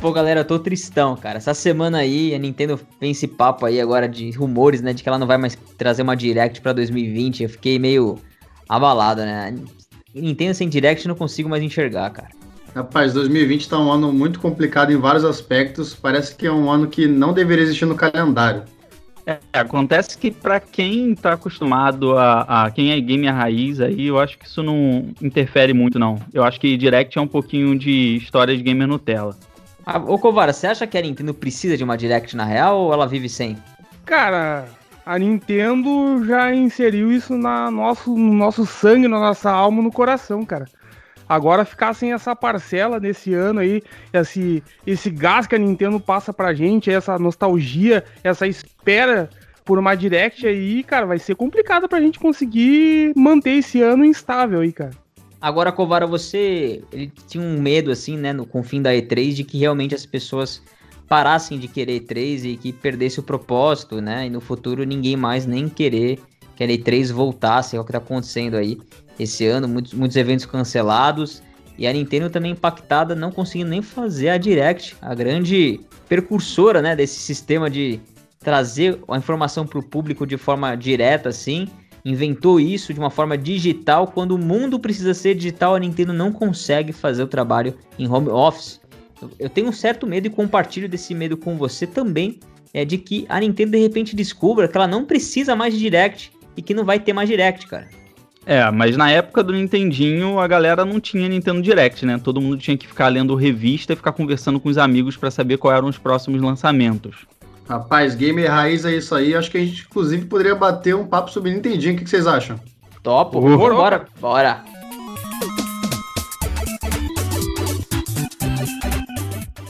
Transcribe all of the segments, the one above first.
Pô, galera, eu tô tristão, cara. Essa semana aí, a Nintendo vem esse papo aí agora de rumores, né? De que ela não vai mais trazer uma Direct pra 2020. Eu fiquei meio abalado, né? Nintendo sem Direct não consigo mais enxergar, cara. Rapaz, 2020 tá um ano muito complicado em vários aspectos. Parece que é um ano que não deveria existir no calendário. É, acontece que para quem tá acostumado a, a, quem é gamer raiz aí, eu acho que isso não interfere muito não. Eu acho que Direct é um pouquinho de história de gamer Nutella. Ah, ô Covara, você acha que a Nintendo precisa de uma Direct na real ou ela vive sem? Cara, a Nintendo já inseriu isso na nosso, no nosso sangue, na nossa alma, no coração, cara. Agora ficar sem essa parcela nesse ano aí, esse, esse gás que a Nintendo passa pra gente, essa nostalgia, essa espera por uma Direct aí, cara, vai ser complicado pra gente conseguir manter esse ano instável aí, cara. Agora, Covara, você ele tinha um medo, assim, né, no, com o fim da E3, de que realmente as pessoas parassem de querer E3 e que perdesse o propósito, né, e no futuro ninguém mais nem querer que a E3 voltasse, é o que tá acontecendo aí esse ano, muitos, muitos eventos cancelados. E a Nintendo também impactada, não conseguindo nem fazer a Direct, a grande percursora né, desse sistema de trazer a informação para o público de forma direta, assim. Inventou isso de uma forma digital. Quando o mundo precisa ser digital, a Nintendo não consegue fazer o trabalho em home office. Eu tenho um certo medo e compartilho desse medo com você também. É de que a Nintendo de repente descubra que ela não precisa mais de Direct e que não vai ter mais Direct, cara. É, mas na época do Nintendinho a galera não tinha Nintendo Direct, né? Todo mundo tinha que ficar lendo revista e ficar conversando com os amigos para saber quais eram os próximos lançamentos. Rapaz, gamer raiz é isso aí. Acho que a gente, inclusive, poderia bater um papo sobre Nintendinho. O que, vocês acham? Topo, uh, bora, bora.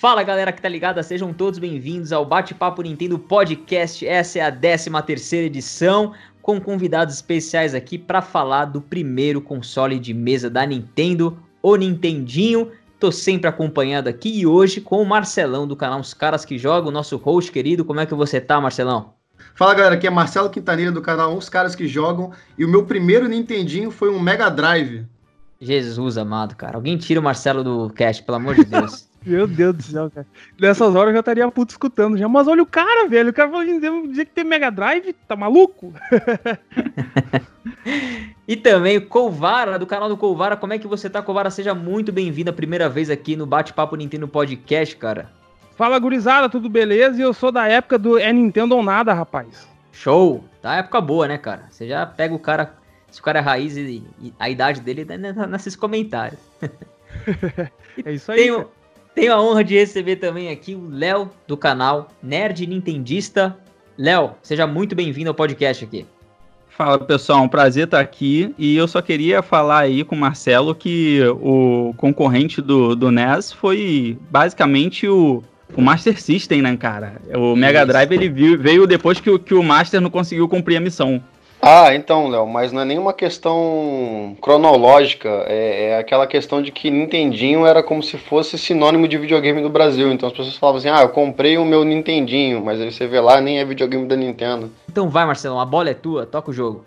Fala galera que tá ligada, sejam todos bem-vindos ao Bate-Papo Nintendo Podcast. Essa é a 13 terceira edição, com convidados especiais aqui para falar do primeiro console de mesa da Nintendo, o Nintendinho. Tô sempre acompanhado aqui e hoje com o Marcelão do canal Os Caras que Jogam, nosso host querido. Como é que você tá, Marcelão? Fala galera, aqui é Marcelo Quintanilha do canal Os Caras que Jogam e o meu primeiro Nintendinho foi um Mega Drive. Jesus amado, cara. Alguém tira o Marcelo do cast, pelo amor de Deus. Meu Deus do céu, cara. Nessas horas eu já estaria puto escutando já. Mas olha o cara, velho. O cara falou dizer que tem Mega Drive, tá maluco? e também o Colvara, do canal do Colvara. Como é que você tá, Colvara? Seja muito bem-vindo a primeira vez aqui no Bate-Papo Nintendo Podcast, cara. Fala, gurizada, tudo beleza? E eu sou da época do É Nintendo ou nada, rapaz. Show! Tá época boa, né, cara? Você já pega o cara, se o cara é raiz e, e a idade dele né, nesses comentários. é isso aí. Tem, tenho a honra de receber também aqui o Léo do canal Nerd Nintendista. Léo, seja muito bem-vindo ao podcast aqui. Fala pessoal, um prazer estar aqui e eu só queria falar aí com o Marcelo que o concorrente do, do NES foi basicamente o, o Master System, né, cara? O Mega Drive ele veio depois que, que o Master não conseguiu cumprir a missão. Ah, então, Léo, mas não é nenhuma questão cronológica, é, é, aquela questão de que Nintendinho era como se fosse sinônimo de videogame do Brasil. Então as pessoas falavam assim: ah, eu comprei o meu Nintendinho, mas aí você vê lá, nem é videogame da Nintendo. Então vai, Marcelo, a bola é tua, toca o jogo.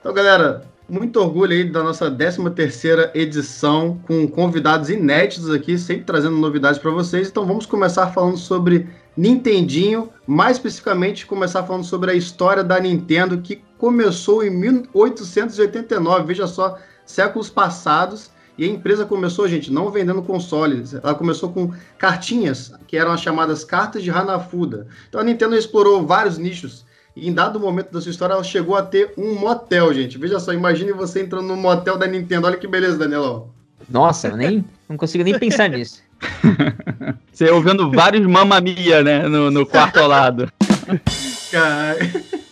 Então, galera, muito orgulho aí da nossa 13 terceira edição, com convidados inéditos aqui, sempre trazendo novidades para vocês. Então vamos começar falando sobre Nintendinho, mais especificamente começar falando sobre a história da Nintendo, que começou em 1889, veja só, séculos passados, e a empresa começou, gente, não vendendo consoles, ela começou com cartinhas, que eram as chamadas cartas de Hanafuda. Então a Nintendo explorou vários nichos, e em dado momento da sua história ela chegou a ter um motel, gente. Veja só, imagine você entrando no motel da Nintendo, olha que beleza, Danielão. Nossa, eu nem, não consigo nem pensar nisso. Você ouvindo vários mamamia, né? No, no quarto ao lado.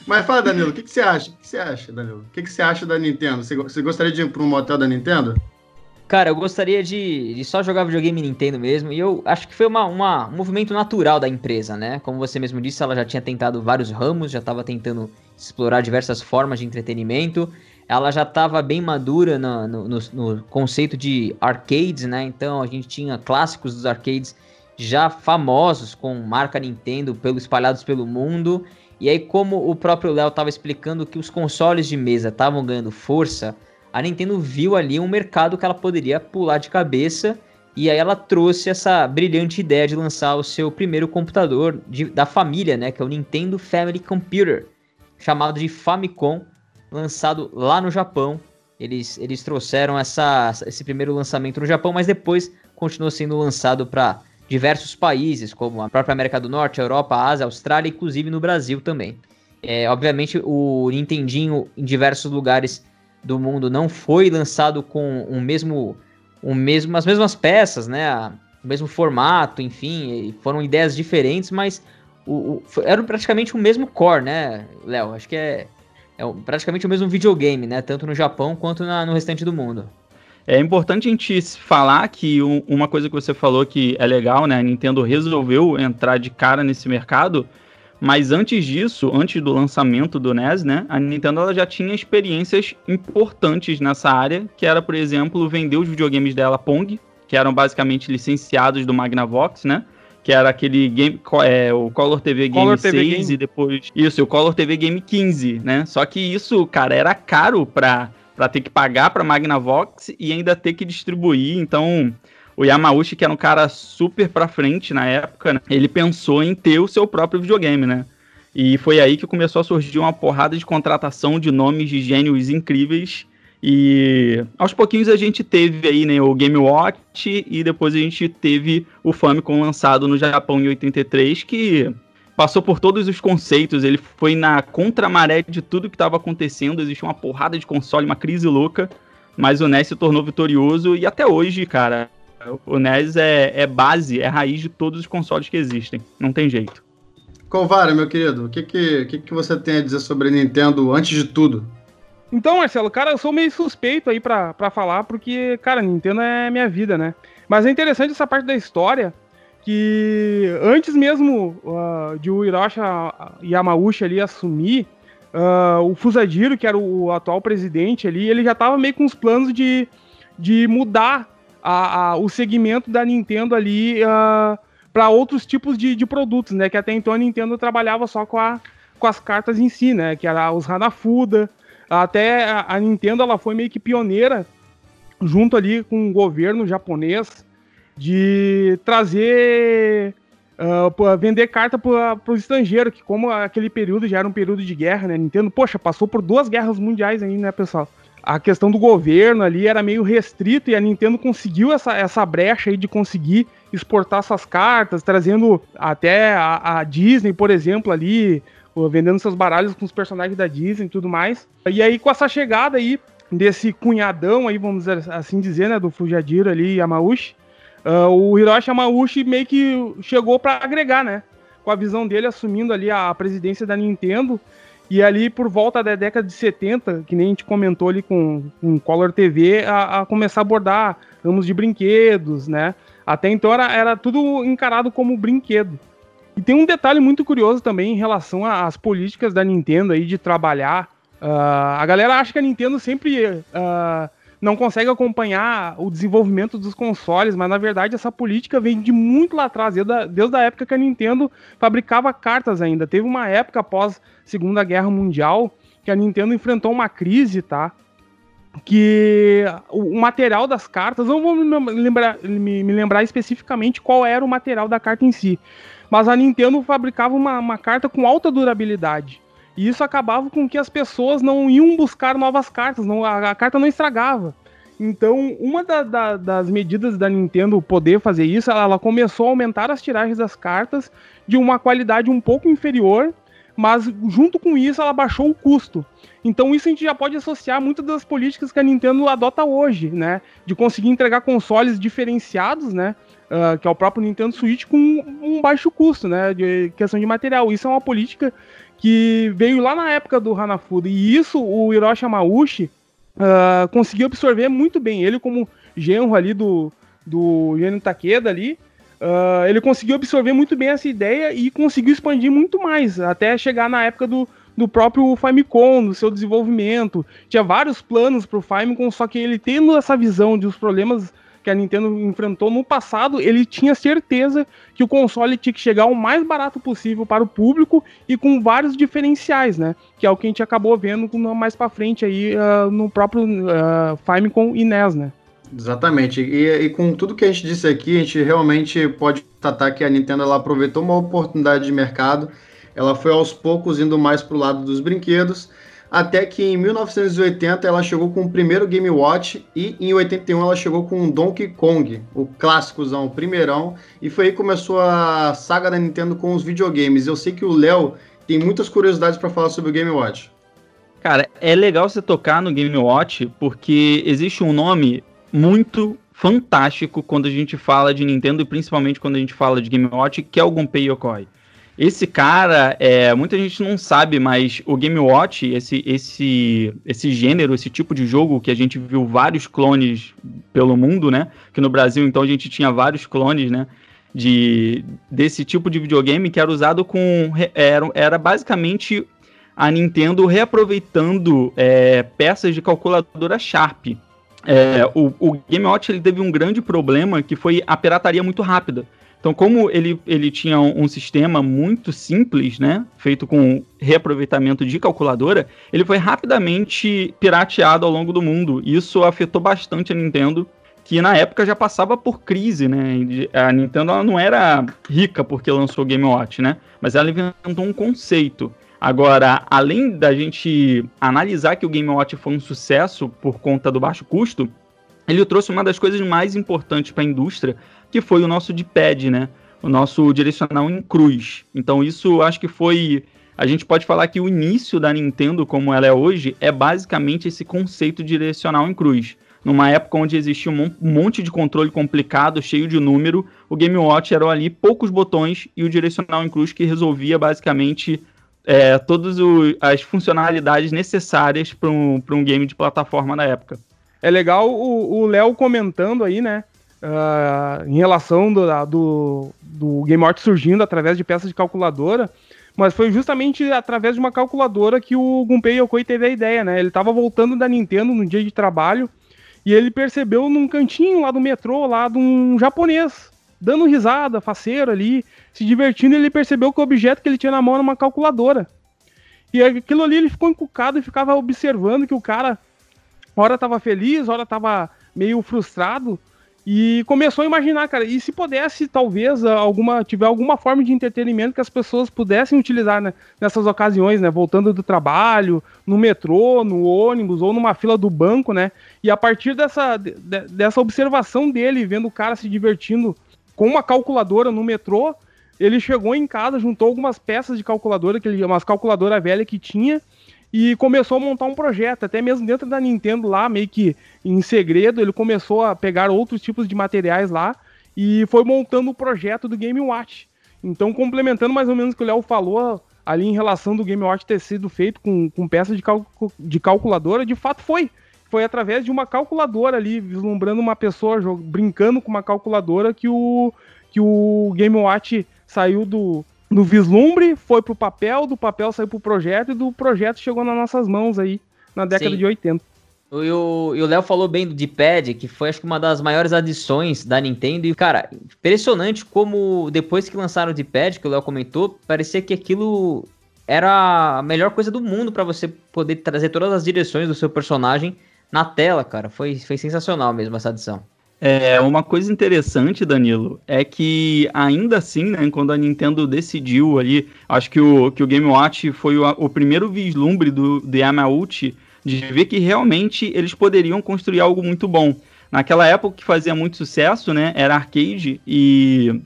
Mas fala, Danilo, o que, que, você acha? O que, que você acha, Danilo? O que, que, você acha da Nintendo? Você, você gostaria de ir para um motel da Nintendo? Cara, eu gostaria de, de, só jogar videogame Nintendo mesmo, e eu acho que foi uma, uma, um movimento natural da empresa, né? Como você mesmo disse, ela já tinha tentado vários ramos, já estava tentando explorar diversas formas de entretenimento, ela já estava bem madura no, no, no, conceito de arcades, né? Então a gente tinha clássicos dos arcades já famosos com marca Nintendo pelo, espalhados pelo mundo. E aí, como o próprio Léo estava explicando que os consoles de mesa estavam ganhando força, a Nintendo viu ali um mercado que ela poderia pular de cabeça e aí ela trouxe essa brilhante ideia de lançar o seu primeiro computador de, da família, né, que é o Nintendo Family Computer, chamado de Famicom, lançado lá no Japão. Eles, eles trouxeram essa, esse primeiro lançamento no Japão, mas depois continuou sendo lançado para diversos países, como a própria América do Norte, Europa, Ásia, Austrália, inclusive no Brasil também. É, obviamente, o Nintendinho em diversos lugares do mundo não foi lançado com o mesmo, o mesmo, as mesmas peças, né? O mesmo formato, enfim, foram ideias diferentes, mas o, o, era praticamente o mesmo core, né, Léo? Acho que é, é praticamente o mesmo videogame, né? Tanto no Japão quanto na, no restante do mundo. É importante a gente falar que uma coisa que você falou que é legal, né? A Nintendo resolveu entrar de cara nesse mercado mas antes disso, antes do lançamento do NES, né, a Nintendo ela já tinha experiências importantes nessa área, que era, por exemplo, vender os videogames dela Pong, que eram basicamente licenciados do Magnavox, né? Que era aquele game, é, o Color TV Game Color 6 TV Game. e depois. Isso, o Color TV Game 15, né? Só que isso, cara, era caro pra, pra ter que pagar pra Magnavox e ainda ter que distribuir. Então, o Yamauchi, que era um cara super pra frente na época, né? ele pensou em ter o seu próprio videogame, né? E foi aí que começou a surgir uma porrada de contratação de nomes de gênios incríveis. E aos pouquinhos a gente teve aí né, o Game Watch e depois a gente teve o Famicom lançado no Japão em 83, que passou por todos os conceitos, ele foi na contramaré de tudo que estava acontecendo, existia uma porrada de console, uma crise louca, mas o NES se tornou vitorioso e até hoje, cara, o NES é, é base, é raiz de todos os consoles que existem. Não tem jeito. Colvara, meu querido, o que, que, que, que você tem a dizer sobre a Nintendo antes de tudo? Então, Marcelo, cara, eu sou meio suspeito aí pra, pra falar, porque, cara, Nintendo é minha vida, né? Mas é interessante essa parte da história, que antes mesmo uh, de o Hiroshi Yamauchi ali assumir, uh, o Fusajiro, que era o atual presidente ali, ele já tava meio com os planos de, de mudar a, a, o segmento da Nintendo ali uh, ah, para outros tipos de, de, produtos, né? Que até então a Nintendo trabalhava só com, a, com as cartas em si, né? Que era os Hanafuda. Até a, a Nintendo ela foi meio que pioneira junto ali com o governo japonês de trazer uh, vender carta para os estrangeiros, que como aquele período já era um período de guerra, né? Nintendo, poxa, passou por duas guerras mundiais aí, né, pessoal? A questão do governo ali era meio restrito e a Nintendo conseguiu essa, essa brecha aí de conseguir exportar essas cartas, trazendo até a, a Disney, por exemplo, ali, vendendo seus baralhos com os personagens da Disney e tudo mais. E aí, com essa chegada aí desse cunhadão aí, vamos assim dizer, né, do Fujadiro ali, Yamauchi, uh, o Hiroshi Yamauchi meio que chegou para agregar, né, com a visão dele assumindo ali a presidência da Nintendo, e ali, por volta da década de 70, que nem a gente comentou ali com, com Color TV, a, a começar a abordar ramos de brinquedos, né? Até então era, era tudo encarado como brinquedo. E tem um detalhe muito curioso também em relação às políticas da Nintendo aí de trabalhar. Uh, a galera acha que a Nintendo sempre uh, não consegue acompanhar o desenvolvimento dos consoles, mas na verdade essa política vem de muito lá atrás, desde a, época que a Nintendo fabricava cartas ainda. Teve uma época após Segunda Guerra Mundial que a Nintendo enfrentou uma crise, tá? Que o, material das cartas, não vou me lembrar, me, me lembrar especificamente qual era o material da carta em si, mas a Nintendo fabricava uma, uma carta com alta durabilidade. E isso acabava com que as pessoas não iam buscar novas cartas, não, a, a carta não estragava. Então, uma da, da, das medidas da Nintendo poder fazer isso, ela, ela, começou a aumentar as tiragens das cartas de uma qualidade um pouco inferior, mas junto com isso ela baixou o custo. Então isso a gente já pode associar muitas das políticas que a Nintendo adota hoje, né? De conseguir entregar consoles diferenciados, né? Uh, que é o próprio Nintendo Switch com um baixo custo, né? De questão de material. Isso é uma política que veio lá na época do Hanafuda. E isso o Hiroshi Yamauchi, uh, conseguiu absorver muito bem. Ele, como genro ali do, do Gênio Takeda ali, uh, ele conseguiu absorver muito bem essa ideia e conseguiu expandir muito mais, até chegar na época do, do próprio Famicom, do seu desenvolvimento. Tinha vários planos para o Famicom, só que ele tendo essa visão de os problemas que a Nintendo enfrentou no passado, ele tinha certeza que o console tinha que chegar o mais barato possível para o público e com vários diferenciais, né? Que é o que a gente acabou vendo mais para frente aí uh, no próprio uh, Famicom e NES, né? Exatamente. E, e, com tudo que a gente disse aqui, a gente realmente pode tratar que a Nintendo ela aproveitou uma oportunidade de mercado. Ela foi aos poucos indo mais para o lado dos brinquedos até que em 1980 ela chegou com o primeiro Game Watch e em 81 ela chegou com o Donkey Kong, o clássicozão, o primeirão, e foi aí que começou a saga da Nintendo com os videogames. Eu sei que o Léo tem muitas curiosidades para falar sobre o Game Watch. Cara, é legal você tocar no Game Watch porque existe um nome muito fantástico quando a gente fala de Nintendo e principalmente quando a gente fala de Game Watch, que é o Gunpei Yokoi. Esse cara, é, muita gente não sabe, mas o Game Watch, esse, esse, esse gênero, esse tipo de jogo que a gente viu vários clones pelo mundo, né? Que no Brasil, então, a gente tinha vários clones, né? De, desse tipo de videogame que era usado com. Era, era basicamente a Nintendo reaproveitando é, peças de calculadora Sharp. É, o, o Game Watch ele teve um grande problema que foi a pirataria muito rápida. Então, como ele, ele tinha um, sistema muito simples, né, feito com reaproveitamento de calculadora, ele foi rapidamente pirateado ao longo do mundo. Isso afetou bastante a Nintendo, que na época já passava por crise, né? A Nintendo não era rica porque lançou o Game Watch, né? Mas ela inventou um conceito. Agora, além da gente analisar que o Game Watch foi um sucesso por conta do baixo custo, ele trouxe uma das coisas mais importantes para a indústria, que foi o nosso D-pad, né? O nosso direcional em cruz. Então isso acho que foi a gente pode falar que o início da Nintendo como ela é hoje é basicamente esse conceito direcional em cruz. Numa época onde existia um monte de controle complicado, cheio de número, o Game Watch era ali poucos botões e o direcional em cruz que resolvia basicamente é, todas as funcionalidades necessárias para um, um game de plataforma na época. É legal o Léo comentando aí, né? Uh, em relação do, do, do Game Watch surgindo através de peças de calculadora, mas foi justamente através de uma calculadora que o Gunpei Yokoi teve a ideia, né? Ele estava voltando da Nintendo no dia de trabalho e ele percebeu num cantinho lá do metrô, lá de um japonês, dando risada, faceiro ali, se divertindo, ele percebeu que o objeto que ele tinha na mão era uma calculadora. E aquilo ali ele ficou encucado e ficava observando que o cara, hora estava feliz, hora estava meio frustrado, e começou a imaginar, cara, e se pudesse, talvez, alguma tiver alguma forma de entretenimento que as pessoas pudessem utilizar né, nessas ocasiões, né? Voltando do trabalho, no metrô, no ônibus ou numa fila do banco, né? E a partir dessa, de, dessa observação dele, vendo o cara se divertindo com uma calculadora no metrô, ele chegou em casa, juntou algumas peças de calculadora, que ele, umas calculadora velha que tinha, e começou a montar um projeto, até mesmo dentro da Nintendo lá, meio que em segredo, ele começou a pegar outros tipos de materiais lá e foi montando o projeto do Game Watch. Então, complementando mais ou menos o que o Léo falou ali em relação do Game Watch ter sido feito com, com peças de, cal de calculadora, de fato foi. Foi através de uma calculadora ali, vislumbrando uma pessoa brincando com uma calculadora que o, que o Game Watch saiu do, no vislumbre, foi pro papel, do papel saiu pro projeto e do projeto chegou nas nossas mãos aí na década Sim. de 80. E o Léo falou bem do D-Pad, que foi acho que uma das maiores adições da Nintendo. E, cara, impressionante como depois que lançaram o D-Pad, que o Léo comentou, parecia que aquilo era a melhor coisa do mundo para você poder trazer todas as direções do seu personagem na tela, cara. Foi, foi sensacional mesmo essa adição. É, uma coisa interessante, Danilo, é que ainda assim, né, quando a Nintendo decidiu ali, acho que o, que o Game Watch foi o, o primeiro vislumbre do, do Yamauchi de ver que realmente eles poderiam construir algo muito bom. Naquela época que fazia muito sucesso, né, era arcade e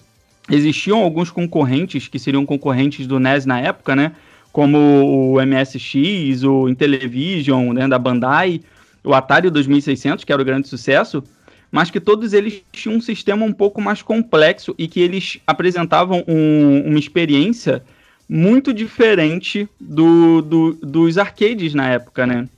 existiam alguns concorrentes que seriam concorrentes do NES na época, né, como o MSX, o Intellivision, né, da Bandai, o Atari 2600, que era o grande sucesso, mas que todos eles tinham um sistema um pouco mais complexo e que eles apresentavam um, uma experiência muito diferente do, do, dos arcades na época, né?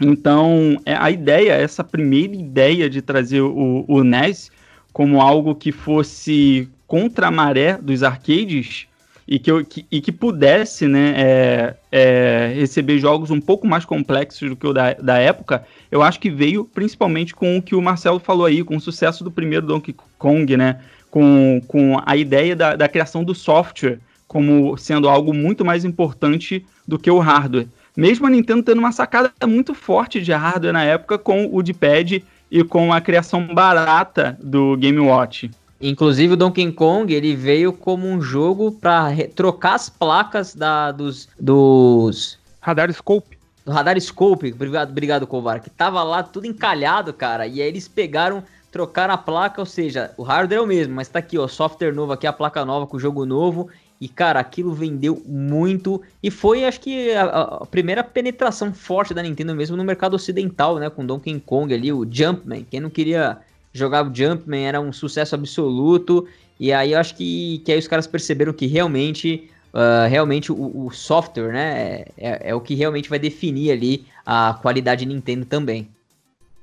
Então, é, a ideia, essa primeira ideia de trazer o, o NES como algo que fosse contra a maré dos arcades e que, que, e que pudesse né, é, é, receber jogos um pouco mais complexos do que o da, da época, eu acho que veio principalmente com o que o Marcelo falou aí, com o sucesso do primeiro Donkey Kong, né? Com, com a ideia da, da criação do software como sendo algo muito mais importante do que o hardware. Mesmo a Nintendo tendo uma sacada muito forte de hardware na época com o D-pad e com a criação barata do Game Watch. Inclusive o Donkey Kong ele veio como um jogo para trocar as placas da, dos, dos radar scope. Do radar scope, obrigado, obrigado Kovar, que tava lá tudo encalhado, cara. E aí eles pegaram, trocaram a placa, ou seja, o hardware é o mesmo, mas tá aqui, ó, software novo aqui, a placa nova com o jogo novo. E, cara, aquilo vendeu muito. E foi, acho que, a, a, primeira penetração forte da Nintendo mesmo no mercado ocidental, né? Com Donkey Kong ali, o Jumpman. Quem não queria jogar o Jumpman era um sucesso absoluto. E aí eu acho que, que aí os caras perceberam que realmente. Uh, realmente o, o, software, né? É, é, é, o que realmente vai definir ali a qualidade Nintendo também.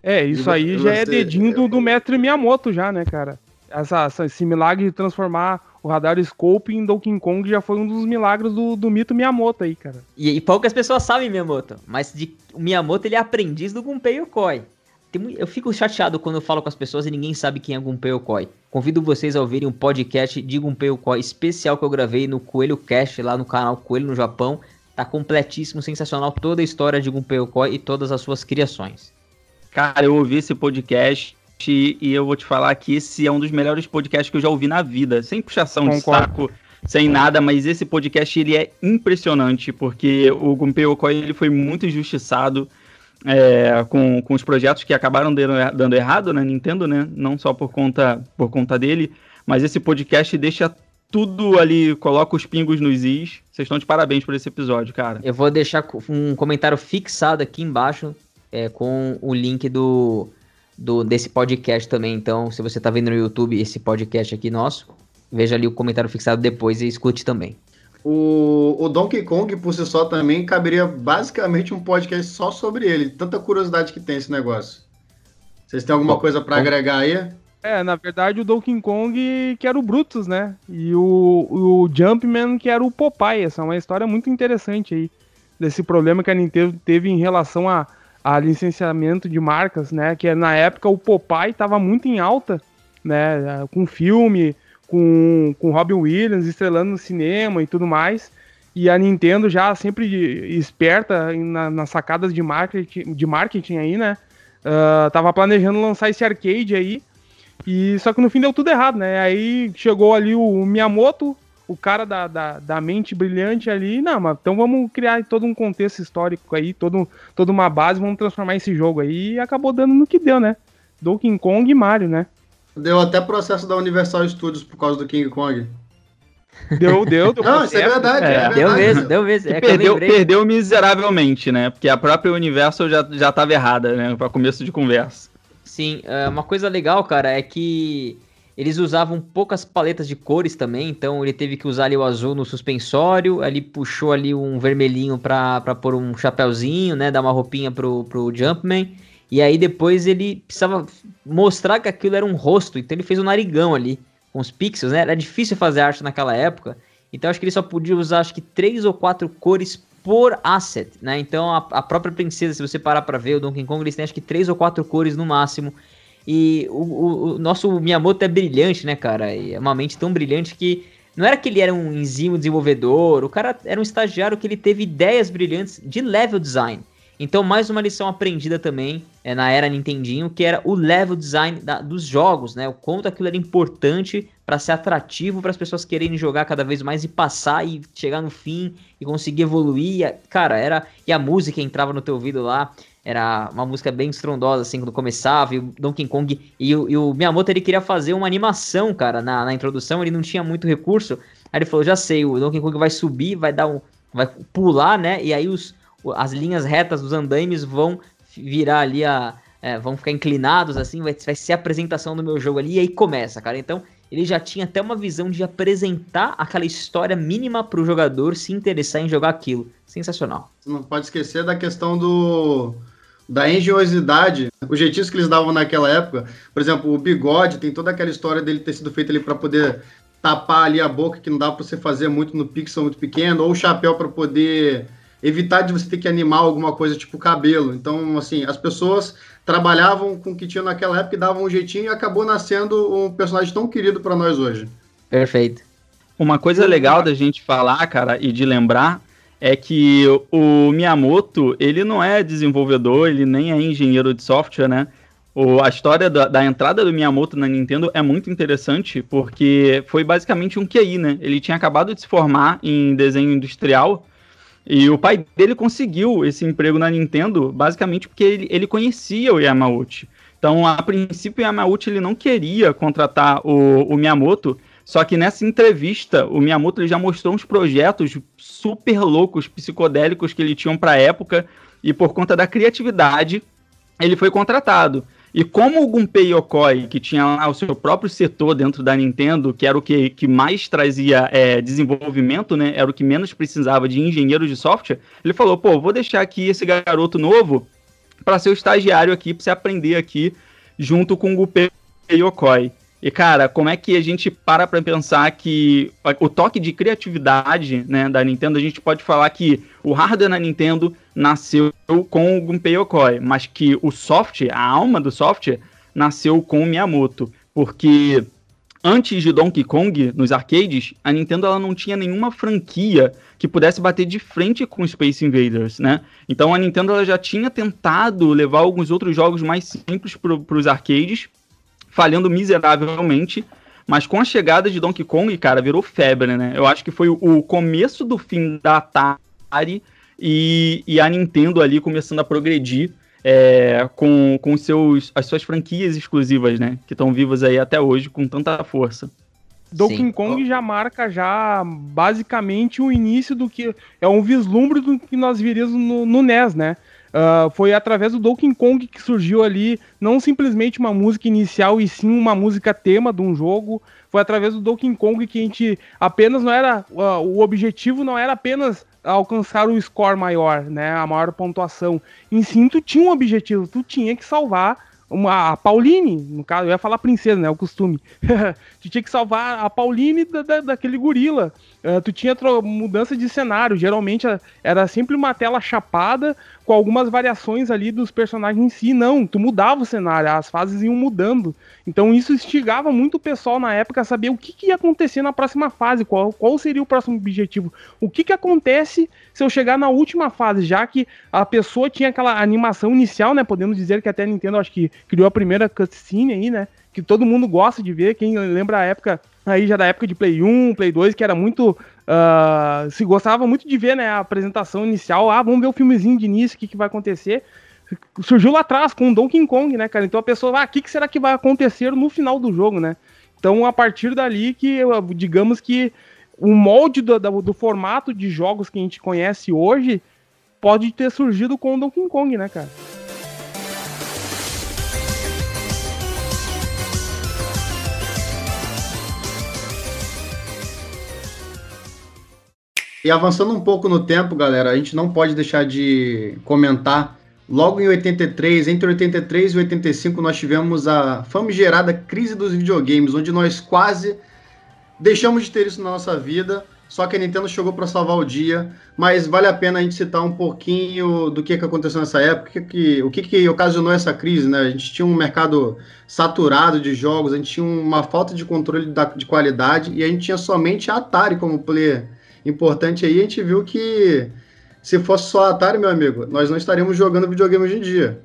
É, isso aí já é dedinho do, do mestre Miyamoto já, né, cara? Essa, essa, esse milagre de transformar o radar Scope em Donkey Kong já foi um dos milagres do, do mito Miyamoto aí, cara. E, e poucas pessoas sabem Miyamoto, mas de, o Miyamoto ele é aprendiz do Gunpei Yokoi. Tem, eu fico chateado quando eu falo com as pessoas e ninguém sabe quem é Gunpei Yokoi. Convido vocês a ouvirem um podcast de Gunpei Yokoi especial que eu gravei no Coelho Cast, lá no canal Coelho no Japão. Tá completíssimo, sensacional toda a história de Gunpei Yokoi e todas as suas criações. Cara, eu ouvi esse podcast e eu vou te falar que esse é um dos melhores podcasts que eu já ouvi na vida, sem puxação Concordo. de saco, sem nada, mas esse podcast ele é impressionante, porque o Gunpei Okoi ele foi muito injustiçado é, com, com os projetos que acabaram dando, dando errado na Nintendo, né? Não só por conta, por conta dele, mas esse podcast deixa tudo ali, coloca os pingos nos is. Vocês estão de parabéns por esse episódio, cara. Eu vou deixar um comentário fixado aqui embaixo é, com o link do, do desse podcast também. Então, se você está vendo no YouTube esse podcast aqui nosso, veja ali o comentário fixado depois e escute também. O, o Donkey Kong, por si só, também caberia basicamente um podcast só sobre ele. Tanta curiosidade que tem esse negócio. Vocês têm alguma coisa para agregar aí? É, na verdade o Donkey Kong que era o Brutus, né? E o, o Jumpman que era o Popeye. Essa é uma história muito interessante aí. Desse problema que a Nintendo teve em relação a, a licenciamento de marcas, né? Que na época o Popeye estava muito em alta, né? Com filme, com, com Robin Williams estrelando no cinema e tudo mais. E a Nintendo já sempre esperta na, nas sacadas de marketing, de marketing aí, né? Uh, tava planejando lançar esse arcade aí. E só que no fim deu tudo errado, né? Aí chegou ali o Miyamoto, o cara da, da, da, mente brilhante ali, não, mas então vamos criar todo um contexto histórico aí, todo, toda uma base, vamos transformar esse jogo aí e acabou dando no que deu, né? Donkey Kong e Mario, né? Deu até processo da Universal Studios por causa do King Kong. Deu, deu, deu. Não, isso é verdade, é, é verdade. Deu mesmo, deu mesmo. É perdeu, perdeu miseravelmente, né? Porque a própria Universal já, já tava errada, né? Para começo de conversa. Sim, é, uma coisa legal, cara, é que eles usavam poucas paletas de cores também, então ele teve que usar ali o azul no suspensório, ali puxou ali um vermelhinho pra, pra pôr um chapéuzinho, né, dar uma roupinha pro, pro Jumpman, e aí depois ele precisava mostrar que aquilo era um rosto, então ele fez um narigão ali, com os pixels, né, era difícil fazer arte naquela época, então acho que ele só podia usar acho que três ou quatro cores por asset, né, então a, a própria princesa, se você parar pra ver o Donkey Kong, eles têm acho que três ou quatro cores no máximo, e o, o, o, nosso Miyamoto é brilhante, né, cara? E é uma mente tão brilhante que não era que ele era um enzimo desenvolvedor, o cara era um estagiário que ele teve ideias brilhantes de level design. Então, mais uma lição aprendida também é, na era Nintendinho, que era o level design da, dos jogos, né? O quanto aquilo era importante para ser atrativo para as pessoas quererem jogar cada vez mais e passar e chegar no fim e conseguir evoluir. Cara, era. E a música entrava no teu ouvido lá. Era uma música bem estrondosa, assim, quando começava, e o Donkey Kong. E, o, e o Miyamoto ele queria fazer uma animação, cara, na, na introdução, ele não tinha muito recurso. Aí ele falou: já sei, o Donkey Kong vai subir, vai dar um. Vai pular, né? E aí os, as linhas retas dos andaimes vão virar ali a. É, vão ficar inclinados, assim, vai, vai ser a apresentação do meu jogo ali, e aí começa, cara. Então, ele já tinha até uma visão de apresentar aquela história mínima para o jogador se interessar em jogar aquilo. Sensacional. Não pode esquecer da questão do da engenhosidade, os jeitinhos que eles davam naquela época. Por exemplo, o bigode tem toda aquela história dele ter sido feito ali para poder tapar ali a boca, que não dá para você fazer muito no pixel muito pequeno, ou o chapéu para poder evitar de você ter que animar alguma coisa tipo cabelo. Então, assim, as pessoas trabalhavam com o que tinham naquela época e davam um jeitinho e acabou nascendo um personagem tão querido para nós hoje. Perfeito. Uma coisa legal da gente falar, cara, e de lembrar é que o Miyamoto, ele não é desenvolvedor, ele nem é engenheiro de software, né? O, a história da, da, entrada do Miyamoto na Nintendo é muito interessante, porque foi basicamente um QI, né? Ele tinha acabado de se formar em desenho industrial, e o pai dele conseguiu esse emprego na Nintendo, basicamente porque ele, ele conhecia o Yamauchi. Então, a princípio, o Yamauchi ele não queria contratar o, o Miyamoto, só que nessa entrevista, o Miyamoto ele já mostrou uns projetos super loucos, psicodélicos que ele tinha para a época, e por conta da criatividade, ele foi contratado. E como o Gunpei Yokoi, que tinha lá o seu próprio setor dentro da Nintendo, que era o que, que mais trazia é, desenvolvimento, né? Era o que menos precisava de engenheiros de software, ele falou, pô, vou deixar aqui esse garoto novo para ser o estagiário aqui, para você aprender aqui junto com o Gunpei Yokoi. E, cara, como é que a gente para pra pensar que o toque de criatividade né, da Nintendo, a gente pode falar que o hardware na Nintendo nasceu com o Gunpei Yokoi, mas que o software, a alma do software, nasceu com o Miyamoto. Porque antes de Donkey Kong, nos arcades, a Nintendo ela não tinha nenhuma franquia que pudesse bater de frente com Space Invaders, né? Então a Nintendo ela já tinha tentado levar alguns outros jogos mais simples para os arcades, falhando miseravelmente. Mas com a chegada de Donkey Kong, cara, virou febre, né? Eu acho que foi o começo do fim da Atari e, e a Nintendo ali começando a progredir é, com, com seus, as suas franquias exclusivas, né? Que estão vivas aí até hoje com tanta força. Donkey Sim. Kong já marca já basicamente o início do que é um vislumbre do que nós viríamos no, no NES, né? Uh, foi através do Donkey Kong que surgiu ali não simplesmente uma música inicial e sim uma música tema de um jogo. Foi através do Donkey Kong que a gente apenas não era uh, o objetivo não era apenas alcançar o score maior, né, a maior pontuação. Em sim, tu tinha um objetivo, tu tinha que salvar uma, a Pauline, no caso, eu ia falar princesa, né? O costume. tu tinha que salvar a Pauline da, da daquele gorila. Uh, tu tinha mudança de cenário. Geralmente era sempre uma tela chapada com algumas variações ali dos personagens em si. Não, tu mudava o cenário, as fases iam mudando. Então isso instigava muito o pessoal na época a saber o que, que ia acontecer na próxima fase, qual, qual seria o próximo objetivo. O que, que acontece se eu chegar na última fase, já que a pessoa tinha aquela animação inicial, né? Podemos dizer que até a Nintendo acho que criou a primeira cutscene aí, né? Que todo mundo gosta de ver. Quem lembra a época aí já da época de Play 1, Play 2, que era muito. Uh, se gostava muito de ver né, a apresentação inicial. Ah, vamos ver o filmezinho de início, o que, que vai acontecer. Surgiu lá atrás com o Donkey Kong, né, cara? Então a pessoa, ah, o que, que será que vai acontecer no final do jogo, né? Então a partir dali que, digamos que o molde do, do, do formato de jogos que a gente conhece hoje pode ter surgido com o Donkey Kong, né, cara? E avançando um pouco no tempo, galera, a gente não pode deixar de comentar. Logo em 83, entre 83 e 85, nós tivemos a famigerada crise dos videogames, onde nós quase deixamos de ter isso na nossa vida. Só que a Nintendo chegou para salvar o dia, mas vale a pena a gente citar um pouquinho do que, que aconteceu nessa época, que, que, o que, que ocasionou essa crise, né? A gente tinha um mercado saturado de jogos, a gente tinha uma falta de controle da, de qualidade e a gente tinha somente a Atari como player importante aí, a gente viu que se fosse só Atari, meu amigo, nós não estaríamos jogando videogame hoje em dia.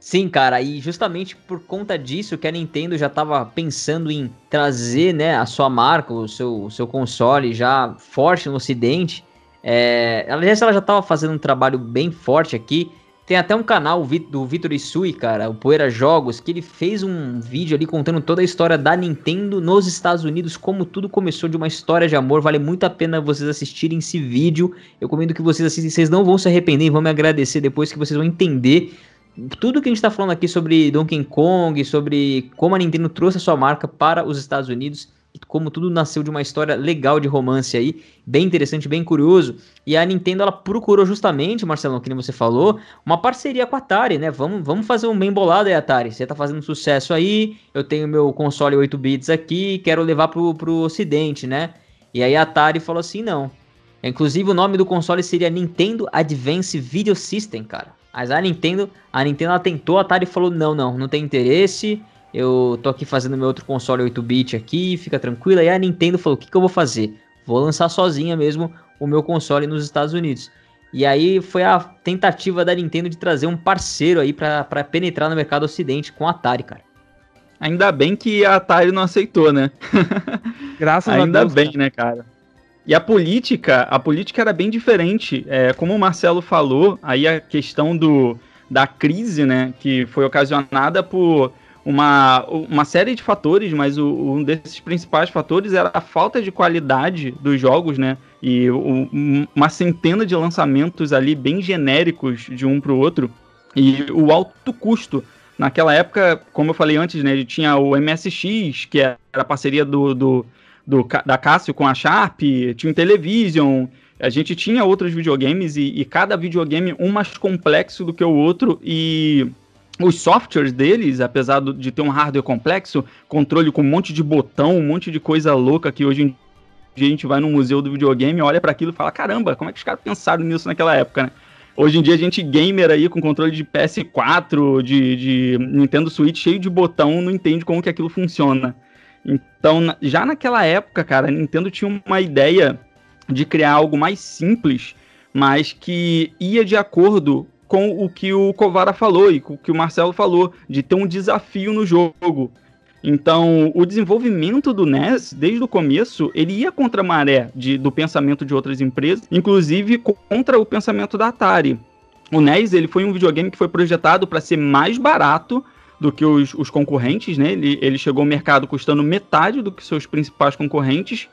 Sim, cara, e justamente por conta disso que a Nintendo já estava pensando em trazer né, a sua marca, o seu, o seu console já forte no ocidente. É, aliás, ela já estava fazendo um trabalho bem forte aqui tem até um canal do Vitor Isui, cara, o Poeira Jogos, que ele fez um vídeo ali contando toda a história da Nintendo nos Estados Unidos, como tudo começou de uma história de amor. Vale muito a pena vocês assistirem esse vídeo. Eu comendo que vocês assistem, vocês não vão se arrepender e vão me agradecer depois que vocês vão entender tudo que a gente tá falando aqui sobre Donkey Kong, sobre como a Nintendo trouxe a sua marca para os Estados Unidos. Como tudo nasceu de uma história legal de romance aí, bem interessante, bem curioso. E a Nintendo ela procurou justamente, Marcelo, que nem você falou, uma parceria com a Atari, né? Vamos, vamos fazer um bem bolado aí, Atari. Você tá fazendo sucesso aí, eu tenho meu console 8 bits aqui, quero levar pro, pro ocidente, né? E aí a Atari falou assim: não. Inclusive o nome do console seria Nintendo Advance Video System, cara. Mas a Nintendo, a Nintendo tentou, a Atari falou: não, não, não tem interesse. Eu tô aqui fazendo meu outro console 8-bit aqui, fica tranquila. E a Nintendo falou: o que, que eu vou fazer? Vou lançar sozinha mesmo o meu console nos Estados Unidos. E aí foi a tentativa da Nintendo de trazer um parceiro aí para penetrar no mercado ocidente com a Atari, cara. Ainda bem que a Atari não aceitou, né? Graças Ainda a Deus. bem, cara. né, cara? E a política, a política era bem diferente. É, como o Marcelo falou, aí a questão do, da crise, né, que foi ocasionada por uma, uma série de fatores, mas o, um desses principais fatores era a falta de qualidade dos jogos, né? E o, uma centena de lançamentos ali bem genéricos de um para o outro. E o alto custo. Naquela época, como eu falei antes, né? Tinha o MSX, que era a parceria do, do do, da Cássio com a Sharp, tinha o Television, a gente tinha outros videogames e, e, cada videogame um mais complexo do que o outro e os softwares deles, apesar de ter um hardware complexo, controle com um monte de botão, um monte de coisa louca que hoje em dia a gente vai no museu do videogame, olha para aquilo e fala, caramba, como é que os caras pensaram nisso naquela época, né? Hoje em dia a gente gamer aí com controle de PS4, de, de Nintendo Switch cheio de botão, não entende como que aquilo funciona. Então, já naquela época, cara, a Nintendo tinha uma ideia de criar algo mais simples, mas que ia de acordo com o que o Kovara falou e com o que o Marcelo falou, de ter um desafio no jogo. Então, o desenvolvimento do NES, desde o começo, ele ia contra a maré de, do pensamento de outras empresas, inclusive contra o pensamento da Atari. O NES ele foi um videogame que foi projetado para ser mais barato do que os, os concorrentes, né? Ele, ele chegou ao mercado custando metade do que seus principais concorrentes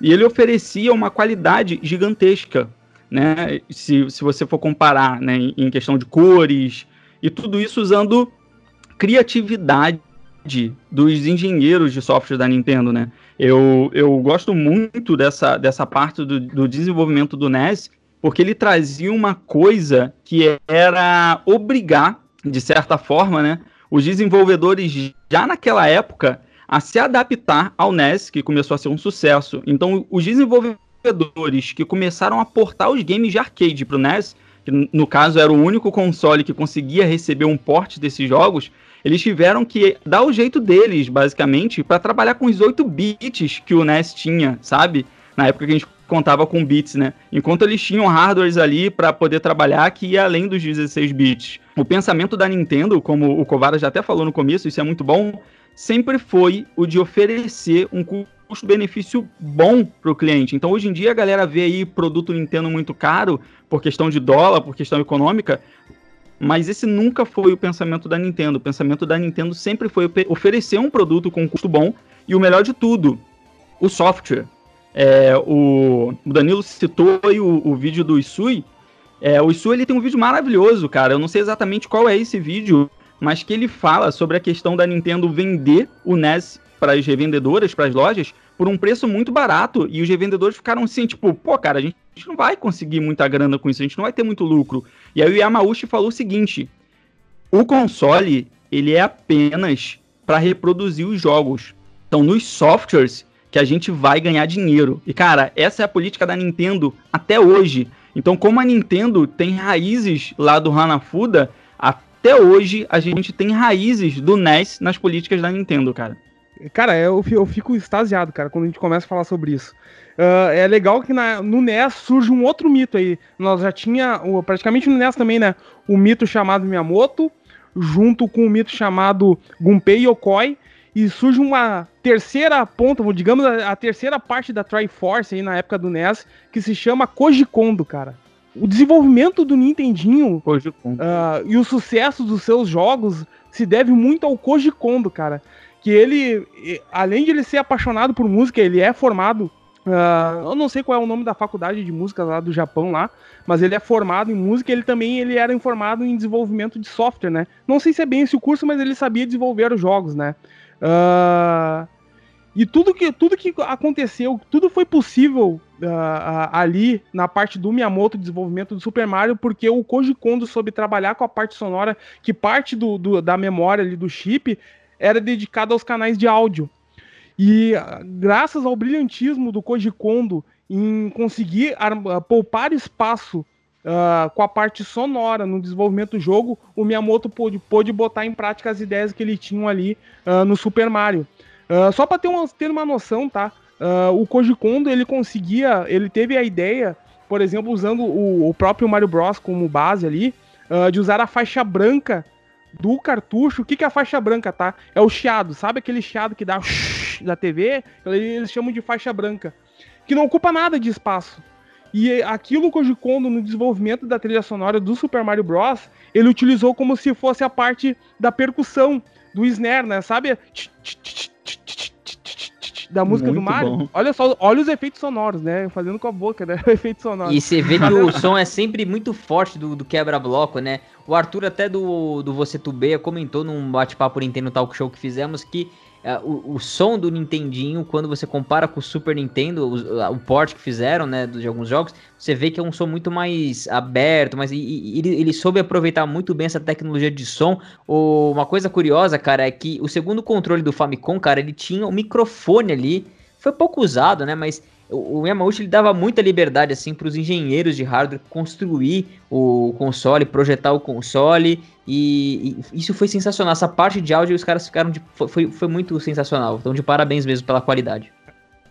e ele oferecia uma qualidade gigantesca, né? Se, se você for comparar, né, em, questão de cores e tudo isso usando criatividade dos engenheiros de software da Nintendo, né? Eu, eu gosto muito dessa, dessa parte do, do desenvolvimento do NES, porque ele trazia uma coisa que era obrigar, de certa forma, né, os desenvolvedores já naquela época a se adaptar ao NES, que começou a ser um sucesso. Então, os desenvolvedores que começaram a portar os games de arcade para o NES, que no caso era o único console que conseguia receber um porte desses jogos, eles tiveram que dar o jeito deles, basicamente, para trabalhar com os 8 bits que o NES tinha, sabe? Na época que a gente contava com bits, né? Enquanto eles tinham hardwares ali para poder trabalhar que ia além dos 16 bits. O pensamento da Nintendo, como o Kovara já até falou no começo, isso é muito bom, sempre foi o de oferecer um custo-benefício bom para o cliente. Então, hoje em dia, a galera vê aí produto Nintendo muito caro por questão de dólar, por questão econômica, mas esse nunca foi o pensamento da Nintendo. O pensamento da Nintendo sempre foi oferecer um produto com custo bom e o melhor de tudo, o software. É, o, o, Danilo citou aí o, o vídeo do Isui. É, o Isui ele tem um vídeo maravilhoso, cara. Eu não sei exatamente qual é esse vídeo, mas que ele fala sobre a questão da Nintendo vender o NES para as revendedoras, para as lojas, por um preço muito barato. E os revendedores ficaram assim, tipo, pô, cara, a gente não vai conseguir muita grana com isso, a gente não vai ter muito lucro. E aí o Yamauchi falou o seguinte: o console ele é apenas para reproduzir os jogos. Então, nos softwares, que a gente vai ganhar dinheiro. E, cara, essa é a política da Nintendo até hoje. Então, como a Nintendo tem raízes lá do Hanafuda, até hoje a gente tem raízes do NES nas políticas da Nintendo, cara. Cara, eu, eu fico extasiado, cara, quando a gente começa a falar sobre isso. Uh, é legal que na, no NES surge um outro mito aí. Nós já tinha, praticamente no NES também, né? O mito chamado Miyamoto, junto com o mito chamado Gunpei Yokoi, e surge uma terceira ponta, digamos a, a, terceira parte da Triforce aí na época do NES, que se chama Koji Kondo, cara. O desenvolvimento do Nintendinho uh, e o sucesso dos seus jogos se deve muito ao Koji Kondo, cara. Que ele, além de ele ser apaixonado por música, ele é formado. Uh, eu não sei qual é o nome da faculdade de música lá do Japão lá, mas ele é formado em música. Ele também ele era informado em desenvolvimento de software, né? Não sei se é bem esse o curso, mas ele sabia desenvolver os jogos, né? Uh, E tudo que, tudo que aconteceu, tudo foi possível uh, uh, ali na parte do Miyamoto, desenvolvimento do Super Mario, porque o Koji Kondo soube trabalhar com a parte sonora, que parte do, do da memória ali do chip era dedicada aos canais de áudio. E uh, graças ao brilhantismo do Koji Kondo em conseguir poupar espaço Uh, com a parte sonora no desenvolvimento do jogo, o Miyamoto pôde, pôde botar em prática as ideias que ele tinha ali uh, no Super Mario. Uh, só para ter uma, ter uma noção, tá? o Koji Kondo, ele conseguia, ele teve a ideia, por exemplo, usando o, o próprio Mario Bros como base ali, de usar a faixa branca do cartucho. O que, que é a faixa branca, tá? É o chiado, sabe aquele chiado que dá da TV? Eles chamam de faixa branca. Que não ocupa nada de espaço. E aquilo que o Kondo, no desenvolvimento da trilha sonora do Super Mario Bros., ele utilizou como se fosse a parte da percussão do snare, né? Sabe? Da música Muito do Mario. Bom. Olha só, olha os efeitos sonoros, né? Fazendo com a boca, né? Efeitos sonoros. E você vê que o som é sempre muito forte do, do quebra-bloco, né? O Arthur até do, do Você Tubeia comentou num bate-papo Nintendo Talk Show que fizemos que o, o, som do Nintendinho, quando você compara com o Super Nintendo, o, o port que fizeram, né, de alguns jogos, você vê que é um som muito mais aberto, mas ele, ele soube aproveitar muito bem essa tecnologia de som. O, uma coisa curiosa, cara, é que o segundo controle do Famicom, cara, ele tinha um microfone ali, foi pouco usado, né, mas o Yamauchi ele dava muita liberdade assim para os engenheiros de hardware construir o console, projetar o console e, e, isso foi sensacional. Essa parte de áudio os caras ficaram de, foi, foi muito sensacional. Então de parabéns mesmo pela qualidade.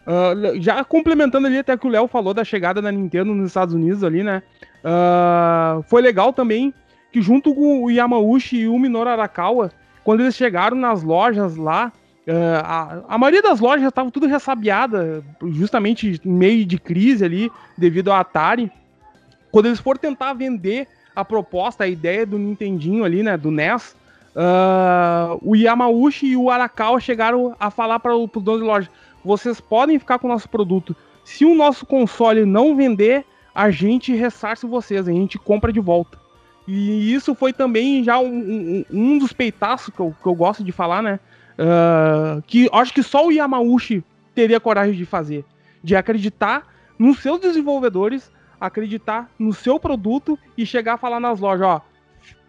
Uh, já complementando ali até que o Léo falou da chegada da Nintendo nos Estados Unidos ali, né? Uh, foi legal também que junto com o Yamauchi e o Minoru Arakawa, quando eles chegaram nas lojas lá, Uh, a, a, maioria das lojas estava tudo ressabiada, justamente meio de crise ali, devido ao Atari. Quando eles foram tentar vender a proposta, a ideia do Nintendinho ali, né, do NES, uh, o Yamauchi e o Arakawa chegaram a falar para os donos de loja: vocês podem ficar com o nosso produto. Se o nosso console não vender, a gente ressarce vocês, a gente compra de volta. E isso foi também já um, um, um dos peitaços que eu, que eu gosto de falar, né? Uh, que acho que só o Yamauchi teria coragem de fazer. De acreditar nos seus desenvolvedores, acreditar no seu produto e chegar a falar nas lojas, ó,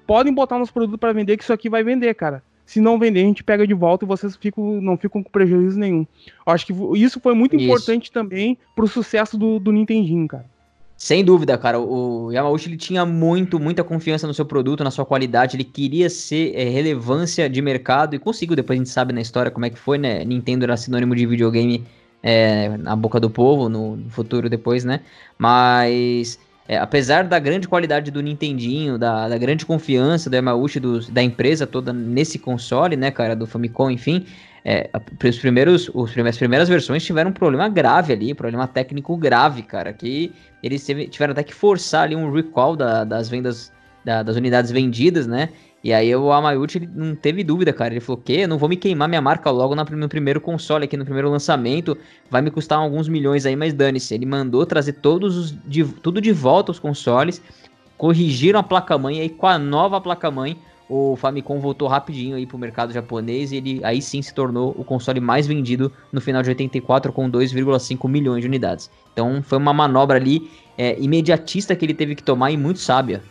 podem botar nos produtos para vender que isso aqui vai vender, cara. Se não vender, a gente pega de volta e vocês ficam, não ficam com prejuízo nenhum. Acho que isso foi muito isso. importante também pro sucesso do, do Nintendinho, cara. Sem dúvida, cara. O Yamauchi ele tinha muito, muita confiança no seu produto, na sua qualidade. Ele queria ser é, relevância de mercado e conseguiu. Depois a gente sabe na história como é que foi, né? Nintendo era sinônimo de videogame é, na boca do povo no, futuro depois, né? Mas é, apesar da grande qualidade do Nintendinho, da, da grande confiança do Yamauchi, do, da empresa toda nesse console, né, cara, do Famicom, enfim, é, os primeiros, os, as primeiras versões tiveram um problema grave ali, problema técnico grave, cara, que eles tiveram até que forçar ali um recall da, das vendas, da, das unidades vendidas, né? E aí o Amayuchi não teve dúvida, cara. Ele falou que não vou me queimar minha marca logo no primeiro console aqui, no primeiro lançamento. Vai me custar alguns milhões aí, mas dane-se. Ele mandou trazer todos os de, tudo de volta os consoles, corrigiram a placa-mãe, aí com a nova placa-mãe o Famicom voltou rapidinho aí pro mercado japonês e ele aí sim se tornou o console mais vendido no final de 84 com 2,5 milhões de unidades. Então foi uma manobra ali é, imediatista que ele teve que tomar e muito sábia.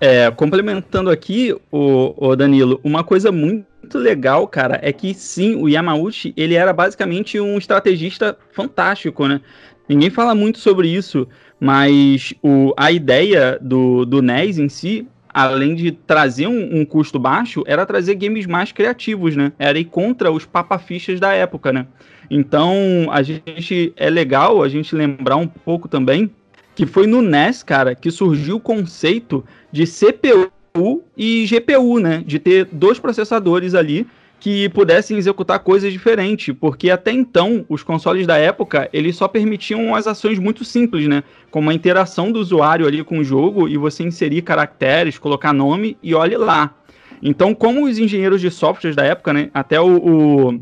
É, complementando aqui, o, o Danilo, uma coisa muito legal, cara, é que sim, o Yamauchi, ele era basicamente um estrategista fantástico, né? Ninguém fala muito sobre isso, mas o, a ideia do, do NES em si além de trazer um, um, custo baixo, era trazer games mais criativos, né? Era ir contra os papafichas da época, né? Então, a gente é legal a gente lembrar um pouco também que foi no NES, cara, que surgiu o conceito de CPU e GPU, né? De ter dois processadores ali que pudessem executar coisas diferentes, porque até então os consoles da época eles só permitiam as ações muito simples, né? Como a interação do usuário ali com o jogo e você inserir caracteres, colocar nome e olhe lá. Então, como os engenheiros de softwares da época, né? Até o, o,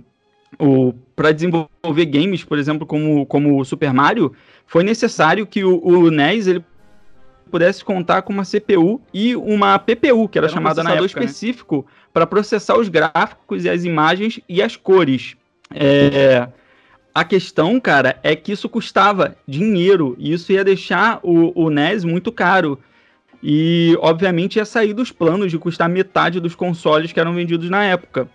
o para desenvolver games, por exemplo, como, como o Super Mario, foi necessário que o, o NES ele pudesse contar com uma CPU e uma PPU, que era, era chamada um processador época, específico né? para processar os gráficos e as imagens e as cores. É, a questão, cara, é que isso custava dinheiro e isso ia deixar o, o NES muito caro. E, obviamente, ia sair dos planos de custar metade dos consoles que eram vendidos na época.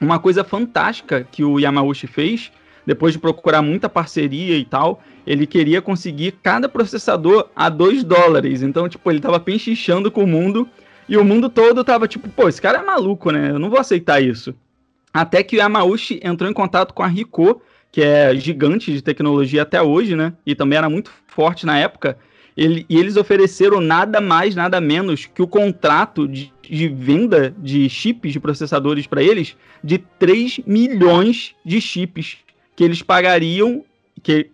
Uma coisa fantástica que o Yamauchi fez, depois de procurar muita parceria e tal, ele queria conseguir cada processador a 2 dólares. Então, tipo, ele tava penchichando com o mundo e o mundo todo tava tipo, pô, esse cara é maluco, né? Eu não vou aceitar isso. Até que o Yamauchi entrou em contato com a Ricoh, que é gigante de tecnologia até hoje, né? E também era muito forte na época. Ele, e eles ofereceram nada mais, nada menos que o contrato de, de venda de chips de processadores para eles de 3 milhões de chips que eles pagariam, que,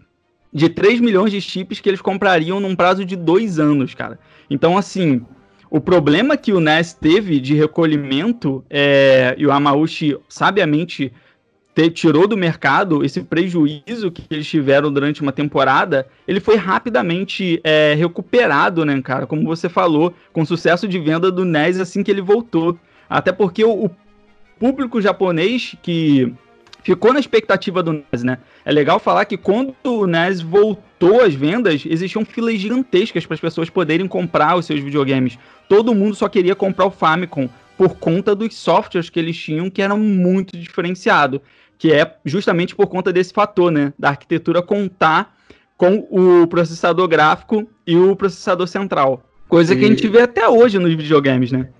de 3 milhões de chips que eles comprariam num prazo de dois anos, cara. Então, assim, o problema que o NES teve de recolhimento, é, e o Amauchi sabiamente te, tirou do mercado esse prejuízo que eles tiveram durante uma temporada, ele foi rapidamente é, recuperado, né, cara? Como você falou, com sucesso de venda do NES assim que ele voltou. Até porque o, o público japonês que ficou na expectativa do NES, né? É legal falar que quando o NES voltou às vendas, existiam filas gigantescas para as pessoas poderem comprar os seus videogames. Todo mundo só queria comprar o Famicom por conta dos softwares que eles tinham que eram muito diferenciados, que é justamente por conta desse fator, né, da arquitetura contar com o processador gráfico e o processador central. Coisa e... que a gente vê até hoje nos videogames, né?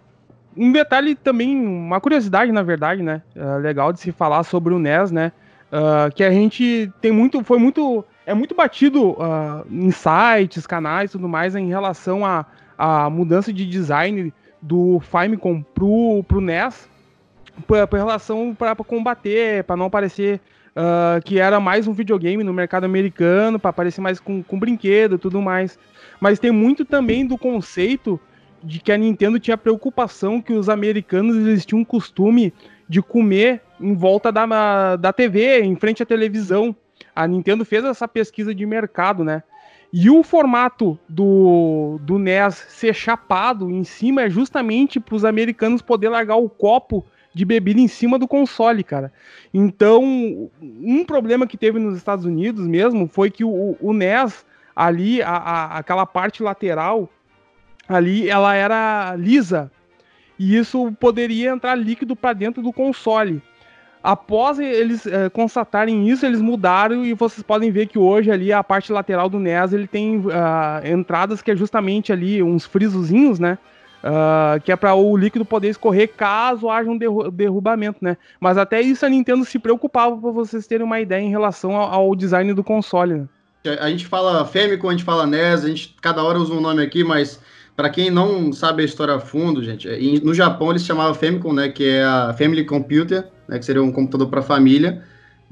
Um detalhe também, uma curiosidade, na verdade, né? É legal de se falar sobre o NES, né? Uh, que a gente tem muito, foi muito, é muito batido uh, em sites, canais e tudo mais em relação à a, a, mudança de design do Famicom pro, pro NES, por, relação para combater, para não parecer uh, que era mais um videogame no mercado americano, para parecer mais com, com brinquedo tudo mais. Mas tem muito também do conceito de que a Nintendo tinha preocupação que os americanos eles tinham um costume de comer em volta da, da TV, em frente à televisão. A Nintendo fez essa pesquisa de mercado, né? E o formato do, do NES ser chapado em cima é justamente para os americanos poder largar o copo de bebida em cima do console, cara. Então, um problema que teve nos Estados Unidos mesmo foi que o, o NES ali, a, a, aquela parte lateral, ali ela era lisa e isso poderia entrar líquido para dentro do console. Após eles é, constatarem isso, eles mudaram e vocês podem ver que hoje ali a parte lateral do NES ele tem uh, entradas que é justamente ali uns frisozinhos, né? Uh, que é para o líquido poder escorrer caso haja um derru derrubamento, né? Mas até isso a Nintendo se preocupava para vocês terem uma ideia em relação ao, ao design do console. Né? A gente fala Famicom, a gente fala NES, a gente cada hora usa um nome aqui, mas para quem não sabe a história a fundo, gente, é, no Japão eles chamavam Famicom, né, que é a Family Computer, né, que seria um computador para família,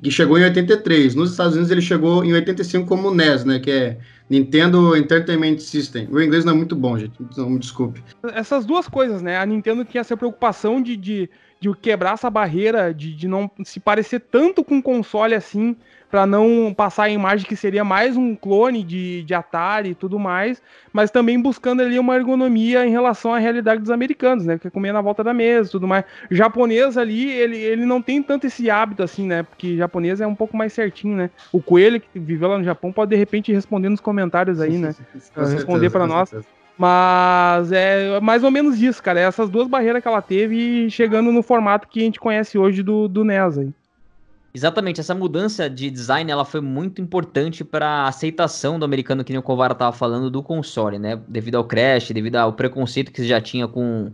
que chegou em 83. Nos Estados Unidos ele chegou em 85 como NES, né, que é Nintendo Entertainment System. O inglês não é muito bom, gente, então me desculpe. Essas duas coisas, né, a Nintendo tinha essa preocupação de, de, de quebrar essa barreira, de, de não se parecer tanto com console assim, para não passar a imagem que seria mais um clone de, de Atari e tudo mais, mas também buscando ali uma ergonomia em relação à realidade dos americanos, né? Que é comer na volta da mesa e tudo mais. O japonês ali, ele, ele não tem tanto esse hábito assim, né? Porque japonês é um pouco mais certinho, né? O Coelho, que viveu lá no Japão, pode de repente responder nos comentários aí, né? responder para nós. Mas é mais ou menos isso, cara. Essas duas barreiras que ela teve chegando no formato que a gente conhece hoje do, do NES aí. Exatamente, essa mudança de design ela foi muito importante para a aceitação do americano, que nem o Kovara estava falando, do console, né? Devido ao crash, devido ao preconceito que já tinha com,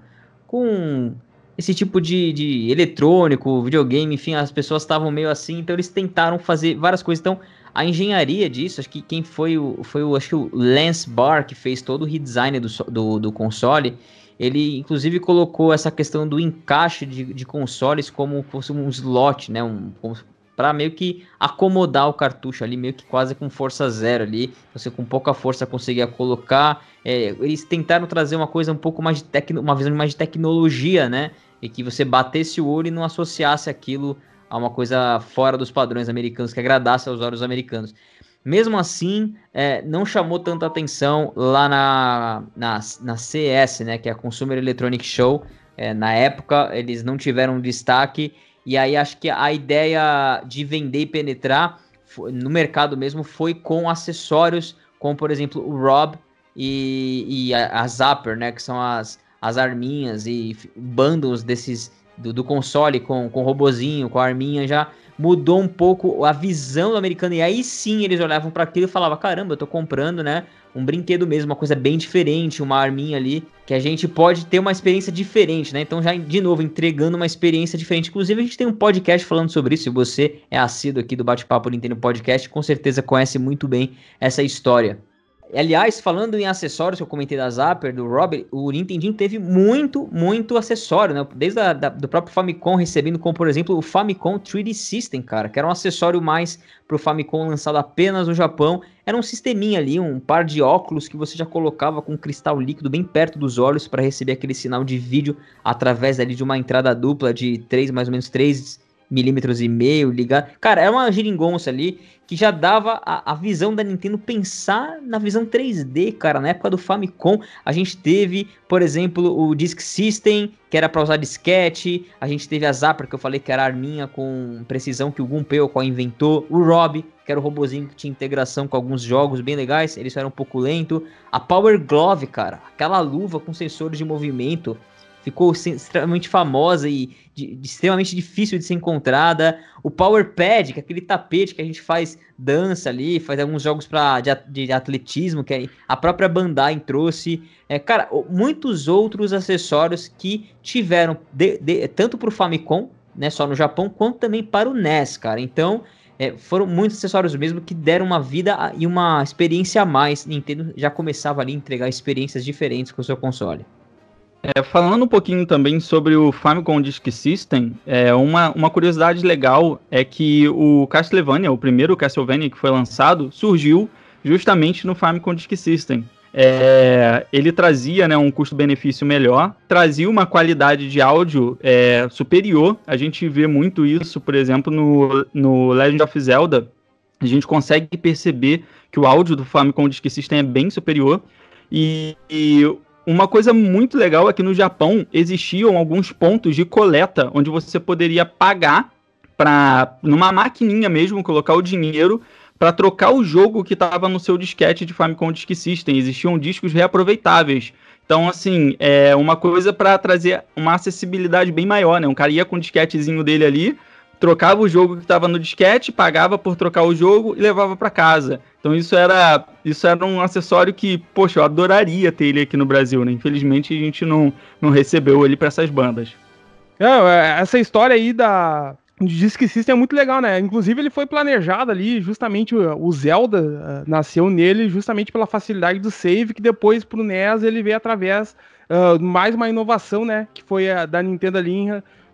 com esse tipo de, de eletrônico, videogame, enfim, as pessoas estavam meio assim, então eles tentaram fazer várias coisas. Então, a engenharia disso, acho que quem foi o, foi o, acho que o Lance Barr que fez todo o redesign do, do, do console, ele inclusive colocou essa questão do encaixe de, de consoles como fosse um slot, né? Um, para meio que acomodar o cartucho ali, meio que quase com força zero ali. Você com pouca força conseguia colocar. É, eles tentaram trazer uma coisa um pouco mais de tecno, uma visão mais de tecnologia, né? E que você batesse o olho e não associasse aquilo a uma coisa fora dos padrões americanos, que agradasse aos olhos americanos. Mesmo assim, é, não chamou tanta atenção lá na, na, na CS, né? Que é a Consumer Electronic Show. É, na época, eles não tiveram destaque E aí acho que a ideia de vender e penetrar no mercado mesmo foi com acessórios, como por exemplo o Rob e, e a, a Zapper, né? Que são as, as arminhas e bundles desses do, do, console com, com o robozinho, com a arminha já mudou um pouco a visão do americano. E aí sim eles olhavam para aquilo e falavam: caramba, eu tô comprando, né? Um brinquedo mesmo, uma coisa bem diferente, uma arminha ali, que a gente pode ter uma experiência diferente, né? Então, já de novo, entregando uma experiência diferente. Inclusive, a gente tem um podcast falando sobre isso. Se você é assíduo aqui do Bate-Papo Nintendo Podcast, com certeza conhece muito bem essa história. Aliás, falando em acessórios que eu comentei da Zapper, do Robert, o Nintendinho teve muito, muito acessório, né? Desde a, da, do próprio Famicom recebendo, como por exemplo o Famicom 3D System, cara, que era um acessório mais pro Famicom lançado apenas no Japão. Era um sisteminha ali, um par de óculos que você já colocava com um cristal líquido bem perto dos olhos para receber aquele sinal de vídeo através ali de uma entrada dupla de 3, mais ou menos 3 milímetros e meio, ligar. Cara, era uma geringonça ali que já dava a, a, visão da Nintendo pensar na visão 3D, cara. Na época do Famicom, a gente teve, por exemplo, o Disk System, que era para usar disquete. A gente teve a Zapper, que eu falei que era a arminha com precisão que o Gunpei qual inventou. O Rob, que era o robozinho que tinha integração com alguns jogos bem legais. Ele só era um pouco lento. A Power Glove, cara. Aquela luva com sensores de movimento ficou extremamente famosa e de, de, extremamente difícil de ser encontrada. O Power Pad, que é aquele tapete que a gente faz dança ali, faz alguns jogos pra, de, de atletismo, que a própria Bandai trouxe. É, cara, muitos outros acessórios que tiveram de, de, tanto para o Famicom, né, só no Japão, quanto também para o NES, cara. Então, é, foram muitos acessórios mesmo que deram uma vida e uma experiência a mais. Nintendo já começava ali a entregar experiências diferentes com o seu console. É, falando um pouquinho também sobre o Famicom Disk System, é, uma, uma curiosidade legal é que o Castlevania, o primeiro Castlevania que foi lançado, surgiu justamente no Famicom Disk System. É, ele trazia né, um custo-benefício melhor, trazia uma qualidade de áudio é, superior. A gente vê muito isso, por exemplo, no, no Legend of Zelda. A gente consegue perceber que o áudio do Famicom Disk System é bem superior. E, e uma coisa muito legal é que no Japão existiam alguns pontos de coleta onde você poderia pagar para numa maquininha mesmo colocar o dinheiro para trocar o jogo que estava no seu disquete de Famicom Disk System. Existiam discos reaproveitáveis. Então, assim, é uma coisa para trazer uma acessibilidade bem maior, né? Um cara ia com o disquetezinho dele ali, trocava o jogo que estava no disquete, pagava por trocar o jogo e levava para casa. Então isso era, isso era um acessório que, poxa, eu adoraria ter ele aqui no Brasil, né? Infelizmente a gente não, não recebeu ele para essas bandas. É, essa história aí da Disk System é muito legal, né? Inclusive ele foi planejado ali, justamente o Zelda uh, nasceu nele justamente pela facilidade do save, que depois pro NES ele veio através uh, mais uma inovação, né? Que foi a da Nintendo ali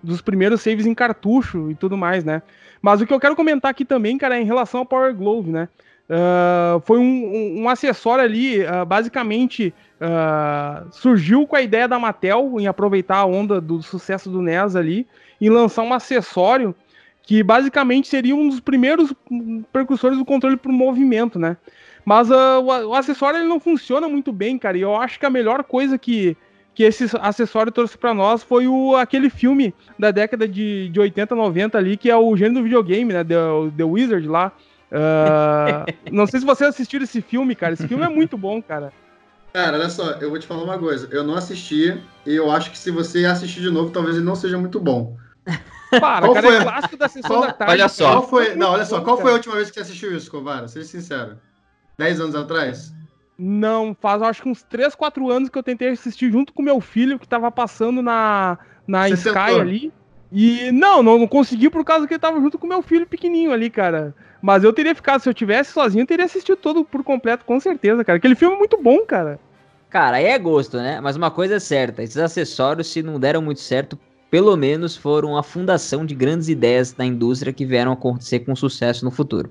dos primeiros saves em cartucho e tudo mais, né? Mas o que eu quero comentar aqui também, cara, é em relação ao Power Glove, né? Uh, foi um, um, um, acessório ali, uh, basicamente uh, surgiu com a ideia da Mattel em aproveitar a onda do sucesso do NES ali e lançar um acessório que basicamente seria um dos primeiros precursores do controle por movimento, né? Mas o, o, acessório ele não funciona muito bem, cara, e eu acho que a melhor coisa que, que esse acessório trouxe para nós foi o, aquele filme da década de, de 80, 90 ali, que é o gênero do videogame, né? The, The Wizard lá. Uh, não sei se você assistiu esse filme, cara. Esse filme é muito bom, cara. Cara, olha só, eu vou te falar uma coisa. Eu não assisti e eu acho que se você assistir de novo, talvez ele não seja muito bom. Para, qual cara, é foi... é clássico da sessão qual... da tarde. Olha só. Qual foi... Não, olha só, qual foi a última vez que você assistiu isso, Covara? Seja sincero. Dez anos atrás? Não, faz acho que uns 3, 4 anos que eu tentei assistir junto com meu filho, que tava passando na, na Sky tentou? ali. E não, não, não consegui por causa que ele tava junto com meu filho pequenininho ali, cara. Mas eu teria ficado, se eu tivesse sozinho, eu teria assistido todo por completo, com certeza, cara. Aquele filme é muito bom, cara. Cara, aí é gosto, né? Mas uma coisa é certa: esses acessórios, se não deram muito certo, pelo menos foram a fundação de grandes ideias da indústria que vieram acontecer com sucesso no futuro.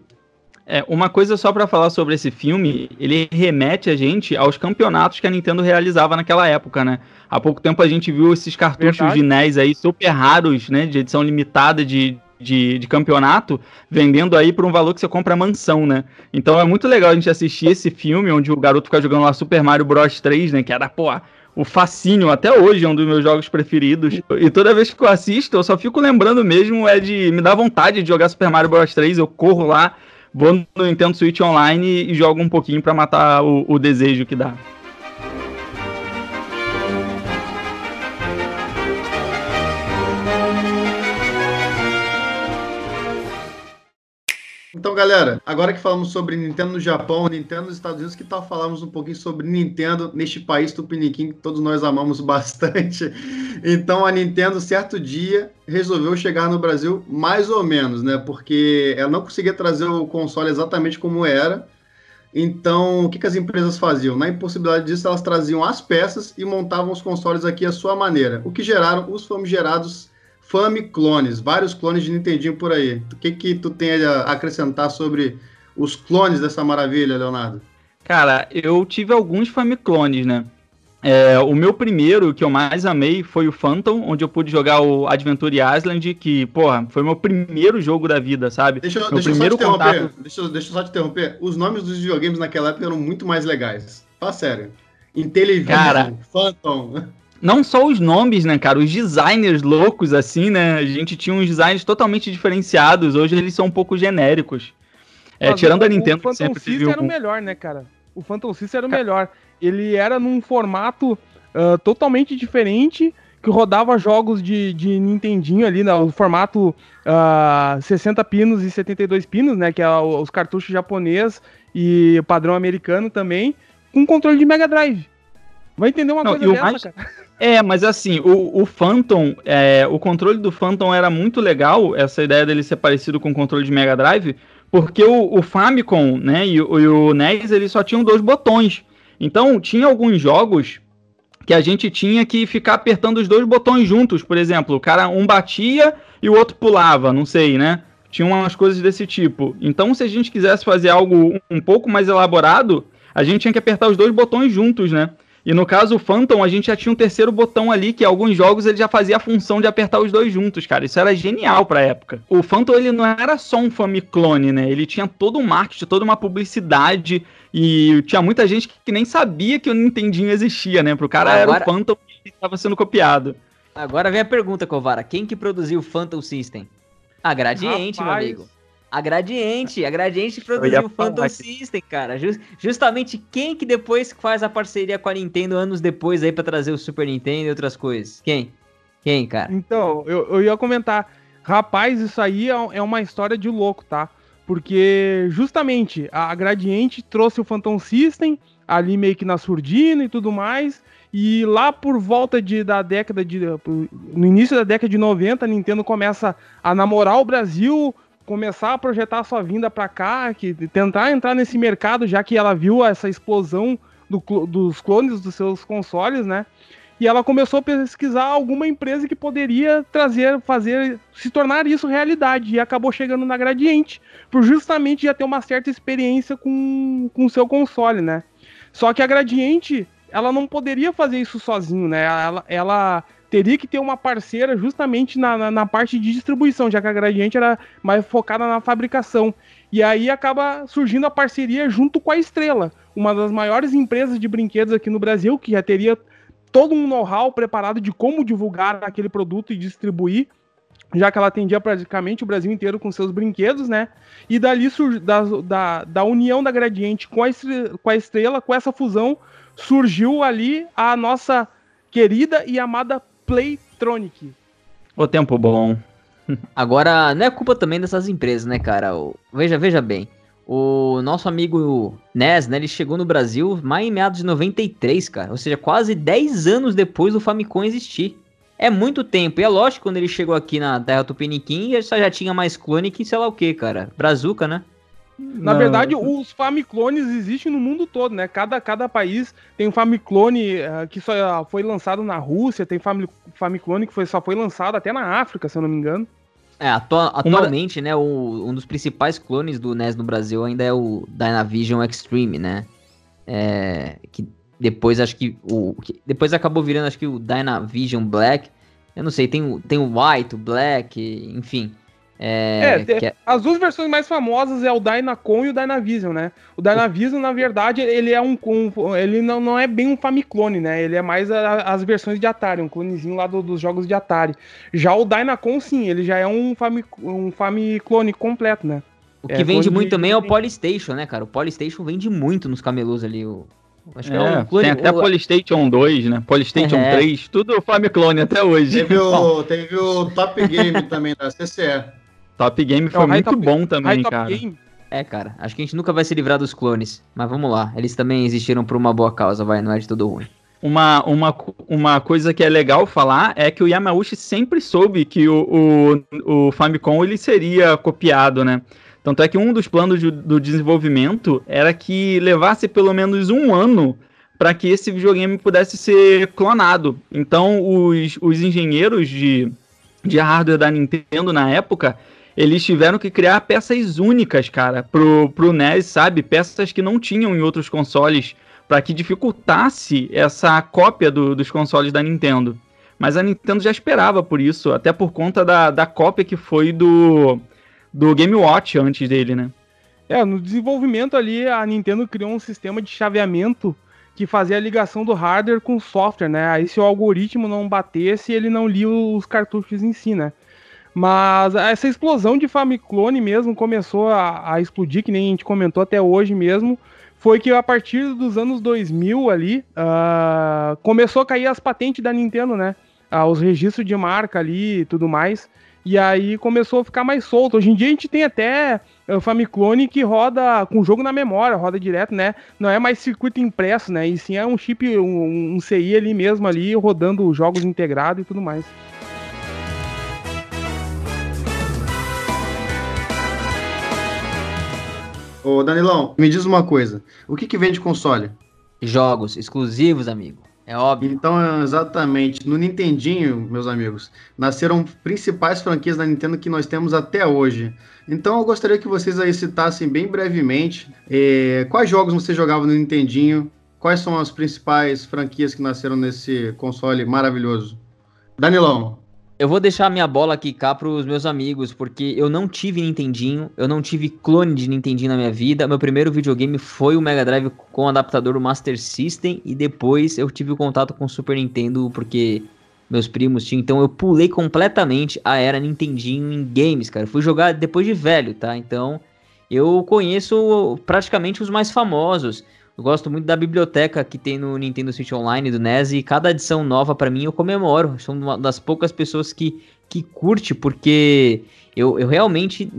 É, uma coisa só para falar sobre esse filme, ele remete a gente aos campeonatos que a Nintendo realizava naquela época, né? Há pouco tempo a gente viu esses cartuchos Verdade. de NES aí super raros, né, de edição limitada de, de, de campeonato, vendendo aí por um valor que você compra mansão, né? Então é muito legal a gente assistir esse filme, onde o garoto fica jogando lá Super Mario Bros 3, né? Que era, pô, o fascínio, até hoje é um dos meus jogos preferidos. E toda vez que eu assisto, eu só fico lembrando mesmo, é de me dar vontade de jogar Super Mario Bros 3, eu corro lá, vou no Nintendo Switch Online e jogo um pouquinho para matar o, o desejo que dá. Galera, agora que falamos sobre Nintendo no Japão, Nintendo nos Estados Unidos, que tal falarmos um pouquinho sobre Nintendo neste país tupiniquim que todos nós amamos bastante. Então, a Nintendo, certo dia, resolveu chegar no Brasil mais ou menos, né? Porque ela não conseguia trazer o console exatamente como era. Então, o que, que as empresas faziam? Na impossibilidade disso, elas traziam as peças e montavam os consoles aqui à sua maneira, o que geraram os famigerados Famiclones, vários clones de Nintendinho por aí. O que que tu tem a acrescentar sobre os clones dessa maravilha, Leonardo? Cara, eu tive alguns Famiclones, né? É, o meu primeiro, que eu mais amei, foi o Phantom, onde eu pude jogar o Adventure Island, que, porra, foi meu primeiro jogo da vida, sabe? Deixa, meu deixa primeiro eu só te interromper. Contato... Deixa, deixa eu só te interromper. Os nomes dos videogames naquela época eram muito mais legais. Fala sério. Intellivision, Cara, Phantom não só os nomes, né, cara, os designers loucos, assim, né? A gente tinha uns designs totalmente diferenciados. Hoje eles são um pouco genéricos. É, tirando o, a Nintendo, o Phantom sempre System era o melhor, né, cara? O Phantom System era o melhor. Ele era num formato uh, totalmente diferente, que rodava jogos de, de Nintendinho ali, no né, formato uh, 60 pinos e 72 pinos, né? Que é os cartuchos japonês e o padrão americano também, com controle de Mega Drive. Vai entender uma Não, coisa dessa, mais... cara. É, mas assim, o, o Phantom, é, o controle do Phantom era muito legal, essa ideia dele ser parecido com o controle de Mega Drive, porque o, o Famicom, né, e, o, e o NES, eles só tinham dois botões. Então, tinha alguns jogos que a gente tinha que ficar apertando os dois botões juntos, por exemplo, o cara um batia e o outro pulava, não sei, né? Tinha umas coisas desse tipo. Então, se a gente quisesse fazer algo um pouco mais elaborado, a gente tinha que apertar os dois botões juntos, né? E no caso o Phantom, a gente já tinha um terceiro botão ali, que alguns jogos ele já fazia a função de apertar os dois juntos, cara. Isso era genial pra época. O Phantom, ele não era só um Famiclone, né? Ele tinha todo um marketing, toda uma publicidade, e tinha muita gente que nem sabia que o Nintendinho existia, né? Pro cara Agora... era o Phantom que estava sendo copiado. Agora vem a pergunta, Covara. Quem que produziu o Phantom System? A Gradiente, Rapaz. meu amigo. A Gradiente, a Gradiente produziu o Phantom System, cara. Just, justamente quem que depois faz a parceria com a Nintendo anos depois aí para trazer o Super Nintendo e outras coisas? Quem? Quem, cara? Então, eu, eu ia comentar. Rapaz, isso aí é, é uma história de louco, tá? Porque justamente a Gradiente trouxe o Phantom System ali meio que na surdina e tudo mais. E lá por volta de, da década de. No início da década de 90, a Nintendo começa a namorar o Brasil, começar a projetar a sua vinda para cá, que tentar entrar nesse mercado, já que ela viu essa explosão do, dos clones dos seus consoles, né? E ela começou a pesquisar alguma empresa que poderia trazer, fazer, se tornar isso realidade. E acabou chegando na Gradiente, por justamente já ter uma certa experiência com o seu console, né? Só que a Gradiente, ela não poderia fazer isso sozinho, né? Ela, ela teria que ter uma parceira justamente na, na, na, parte de distribuição, já que a Gradiente era mais focada na fabricação. E aí acaba surgindo a parceria junto com a Estrela, uma das maiores empresas de brinquedos aqui no Brasil, que já teria todo um know-how preparado de como divulgar aquele produto e distribuir, já que ela atendia praticamente o Brasil inteiro com seus brinquedos, né? E dali da, da, da união da Gradiente com a, estrela, com a Estrela, com essa fusão, surgiu ali a nossa querida e amada Playtronic. O tempo bom. Agora, não é culpa também dessas empresas, né, cara? O, veja, veja bem. O nosso amigo NES, né, ele chegou no Brasil mais em meados de 93, cara. Ou seja, quase 10 anos depois do Famicom existir. É muito tempo. E é lógico, quando ele chegou aqui na Terra Tupiniquim, ele só já tinha mais clone que sei lá o que, cara. Brazuca, né? Na não. verdade, os Famiclones existem no mundo todo, né? Cada, cada país tem um Famiclone uh, que só foi lançado na Rússia, tem Famiclone que foi, só foi lançado até na África, se eu não me engano. É, atualmente, Uma... né, o, um dos principais clones do NES no Brasil ainda é o Dynavision Extreme, né? É, que depois acho que o que depois acabou virando acho que o Dynavision Black. Eu não sei, tem o tem o White, o Black, enfim. É, é, é, As duas versões mais famosas é o Dynacon e o Dynavision, né? O Dynavision, na verdade, ele é um, um ele não, não é bem um Famiclone, né? Ele é mais a, as versões de Atari, um clonezinho lá do, dos jogos de Atari. Já o Dynacon, sim, ele já é um, Fami, um Famiclone completo, né? O que é, vende muito de... também é o Polystation, né, cara? O Polystation vende muito nos camelôs ali. O... Acho que é, é um clone, tem até o... Polystation 2, né? Polystation é. 3, tudo Famiclone até hoje. Teve o, teve o Top Game também da CCE. Top Game foi muito top, bom também, cara. Game. É, cara, acho que a gente nunca vai se livrar dos clones. Mas vamos lá, eles também existiram por uma boa causa, vai, não é de tudo ruim. Uma, uma, uma coisa que é legal falar é que o Yamauchi sempre soube que o, o, o Famicom ele seria copiado, né? Tanto é que um dos planos de, do desenvolvimento era que levasse pelo menos um ano para que esse videogame pudesse ser clonado. Então, os, os engenheiros de, de hardware da Nintendo na época eles tiveram que criar peças únicas, cara, pro, pro NES, sabe? Peças que não tinham em outros consoles, para que dificultasse essa cópia do, dos consoles da Nintendo. Mas a Nintendo já esperava por isso, até por conta da, da cópia que foi do, do Game Watch antes dele, né? É, no desenvolvimento ali, a Nintendo criou um sistema de chaveamento que fazia a ligação do hardware com o software, né? Aí se o algoritmo não batesse, ele não lia os cartuchos em si, né? Mas essa explosão de Famiclone mesmo começou a, a, explodir, que nem a gente comentou até hoje mesmo. Foi que a partir dos anos 2000 ali, uh, começou a cair as patentes da Nintendo, né? Uh, os registros de marca ali e tudo mais. E aí começou a ficar mais solto. Hoje em dia a gente tem até o Famiclone que roda com o jogo na memória, roda direto, né? Não é mais circuito impresso, né? E sim é um chip, um, um CI ali mesmo ali, rodando jogos integrados e tudo mais. Ô, Danilão, me diz uma coisa. O que, que vende console? Jogos exclusivos, amigo. É óbvio. Então, exatamente. No Nintendinho, meus amigos, nasceram principais franquias da Nintendo que nós temos até hoje. Então, eu gostaria que vocês aí citassem bem brevemente eh, quais jogos você jogava no Nintendinho, quais são as principais franquias que nasceram nesse console maravilhoso. Danilão. Eu vou deixar minha bola aqui cá pros meus amigos, porque eu não tive Nintendinho, eu não tive clone de Nintendinho na minha vida. Meu primeiro videogame foi o Mega Drive com adaptador do Master System e depois eu tive o contato com o Super Nintendo porque meus primos tinham. Então eu pulei completamente a era Nintendinho em games, cara. Eu fui jogar depois de velho, tá? Então eu conheço praticamente os mais famosos. Eu gosto muito da biblioteca que tem no Nintendo Switch Online do NES e cada edição nova para mim eu comemoro. Sou uma das poucas pessoas que, que curte, porque eu, eu realmente.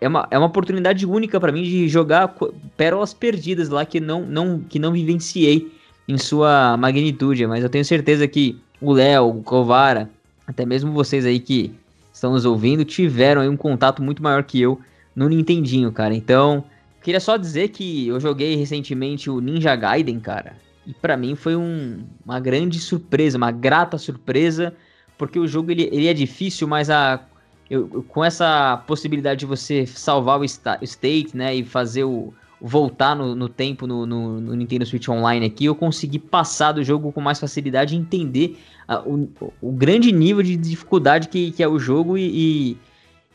É uma, é uma oportunidade única para mim de jogar pérolas perdidas lá que não, não, que não vivenciei em sua magnitude. Mas eu tenho certeza que o Léo, o Covara, até mesmo vocês aí que estão nos ouvindo, tiveram aí um contato muito maior que eu no Nintendinho, cara. Então, Queria só dizer que eu joguei recentemente o Ninja Gaiden, cara. E para mim foi um, uma grande surpresa, uma grata surpresa, porque o jogo ele, ele é difícil, mas a, eu, com essa possibilidade de você salvar o, sta, state, né, e fazer o voltar no, no tempo no, no, no, Nintendo Switch Online aqui, eu consegui passar do jogo com mais facilidade e entender a, o, o grande nível de dificuldade que, que é o jogo e, e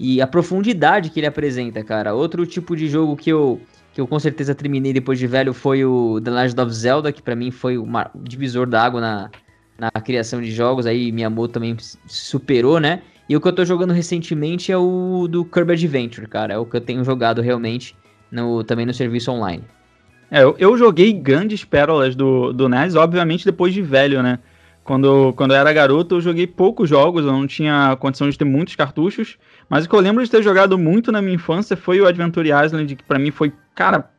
e a profundidade que ele apresenta, cara. Outro tipo de jogo que eu, que eu com certeza terminei depois de velho foi o The Legend of Zelda, que para mim foi o divisor da água na, na criação de jogos. Aí minha moto também superou, né? E o que eu tô jogando recentemente é o do Kirby Adventure, cara. É o que eu tenho jogado realmente no, também no serviço online. É, eu, eu joguei grandes pérolas do, do NES, obviamente depois de velho, né? Quando, quando eu era garoto, eu joguei poucos jogos, eu não tinha condição de ter muitos cartuchos. Mas o que eu lembro de ter jogado muito na minha infância foi o Adventure Island, que para mim foi, cara,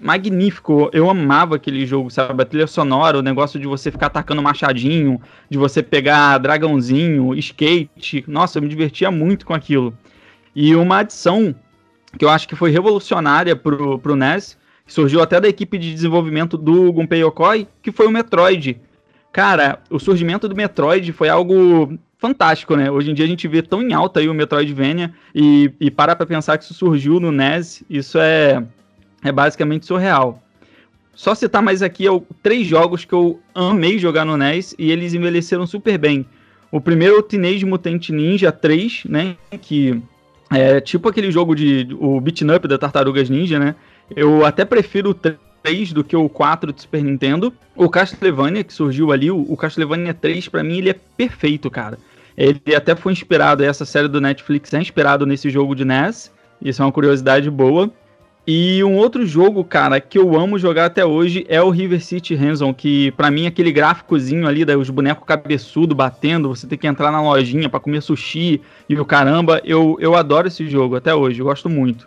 magnífico. Eu amava aquele jogo, sabe? A trilha sonora, o negócio de você ficar atacando machadinho, de você pegar dragãozinho, skate. Nossa, eu me divertia muito com aquilo. E uma adição que eu acho que foi revolucionária pro, pro NES, surgiu até da equipe de desenvolvimento do Gunpei Yokoi, que foi o Metroid. Cara, o surgimento do Metroid foi algo fantástico, né? Hoje em dia a gente vê tão em alta aí o Metroidvania e, e para pra pensar que isso surgiu no NES, isso é, é basicamente surreal. Só citar mais aqui é três jogos que eu amei jogar no NES e eles envelheceram super bem. O primeiro é o Teenage Mutant Ninja 3, né? Que É tipo aquele jogo de. o beat'em up da Tartarugas Ninja, né? Eu até prefiro o 3 do que o 4 do Super Nintendo. O Castlevania, que surgiu ali, o Castlevania 3, para mim, ele é perfeito, cara. Ele até foi inspirado, essa série do Netflix é inspirado nesse jogo de NES. Isso é uma curiosidade boa. E um outro jogo, cara, que eu amo jogar até hoje é o River City Ransom, que para mim aquele gráficozinho ali, os bonecos cabeçudo batendo, você tem que entrar na lojinha para comer sushi e o caramba, eu, eu adoro esse jogo até hoje, eu gosto muito.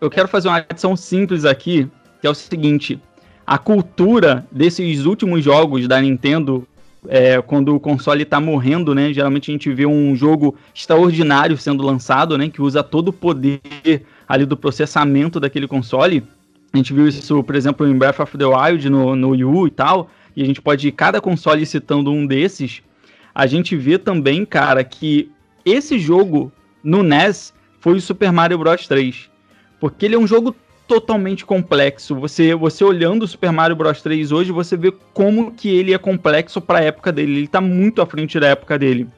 Eu quero fazer uma adição simples aqui, que é o seguinte: a cultura desses últimos jogos da Nintendo, é, quando o console está morrendo, né? Geralmente a gente vê um jogo extraordinário sendo lançado, né? Que usa todo o poder ali do processamento daquele console. A gente viu isso, por exemplo, em Breath of the Wild no, no Wii U e tal. E a gente pode ir cada console citando um desses. A gente vê também, cara, que esse jogo no NES foi o Super Mario Bros 3. Porque ele é um jogo totalmente complexo. Você, você olhando o Super Mario Bros 3 hoje, você vê como que ele é complexo para a época dele. Ele está muito à frente da época dele.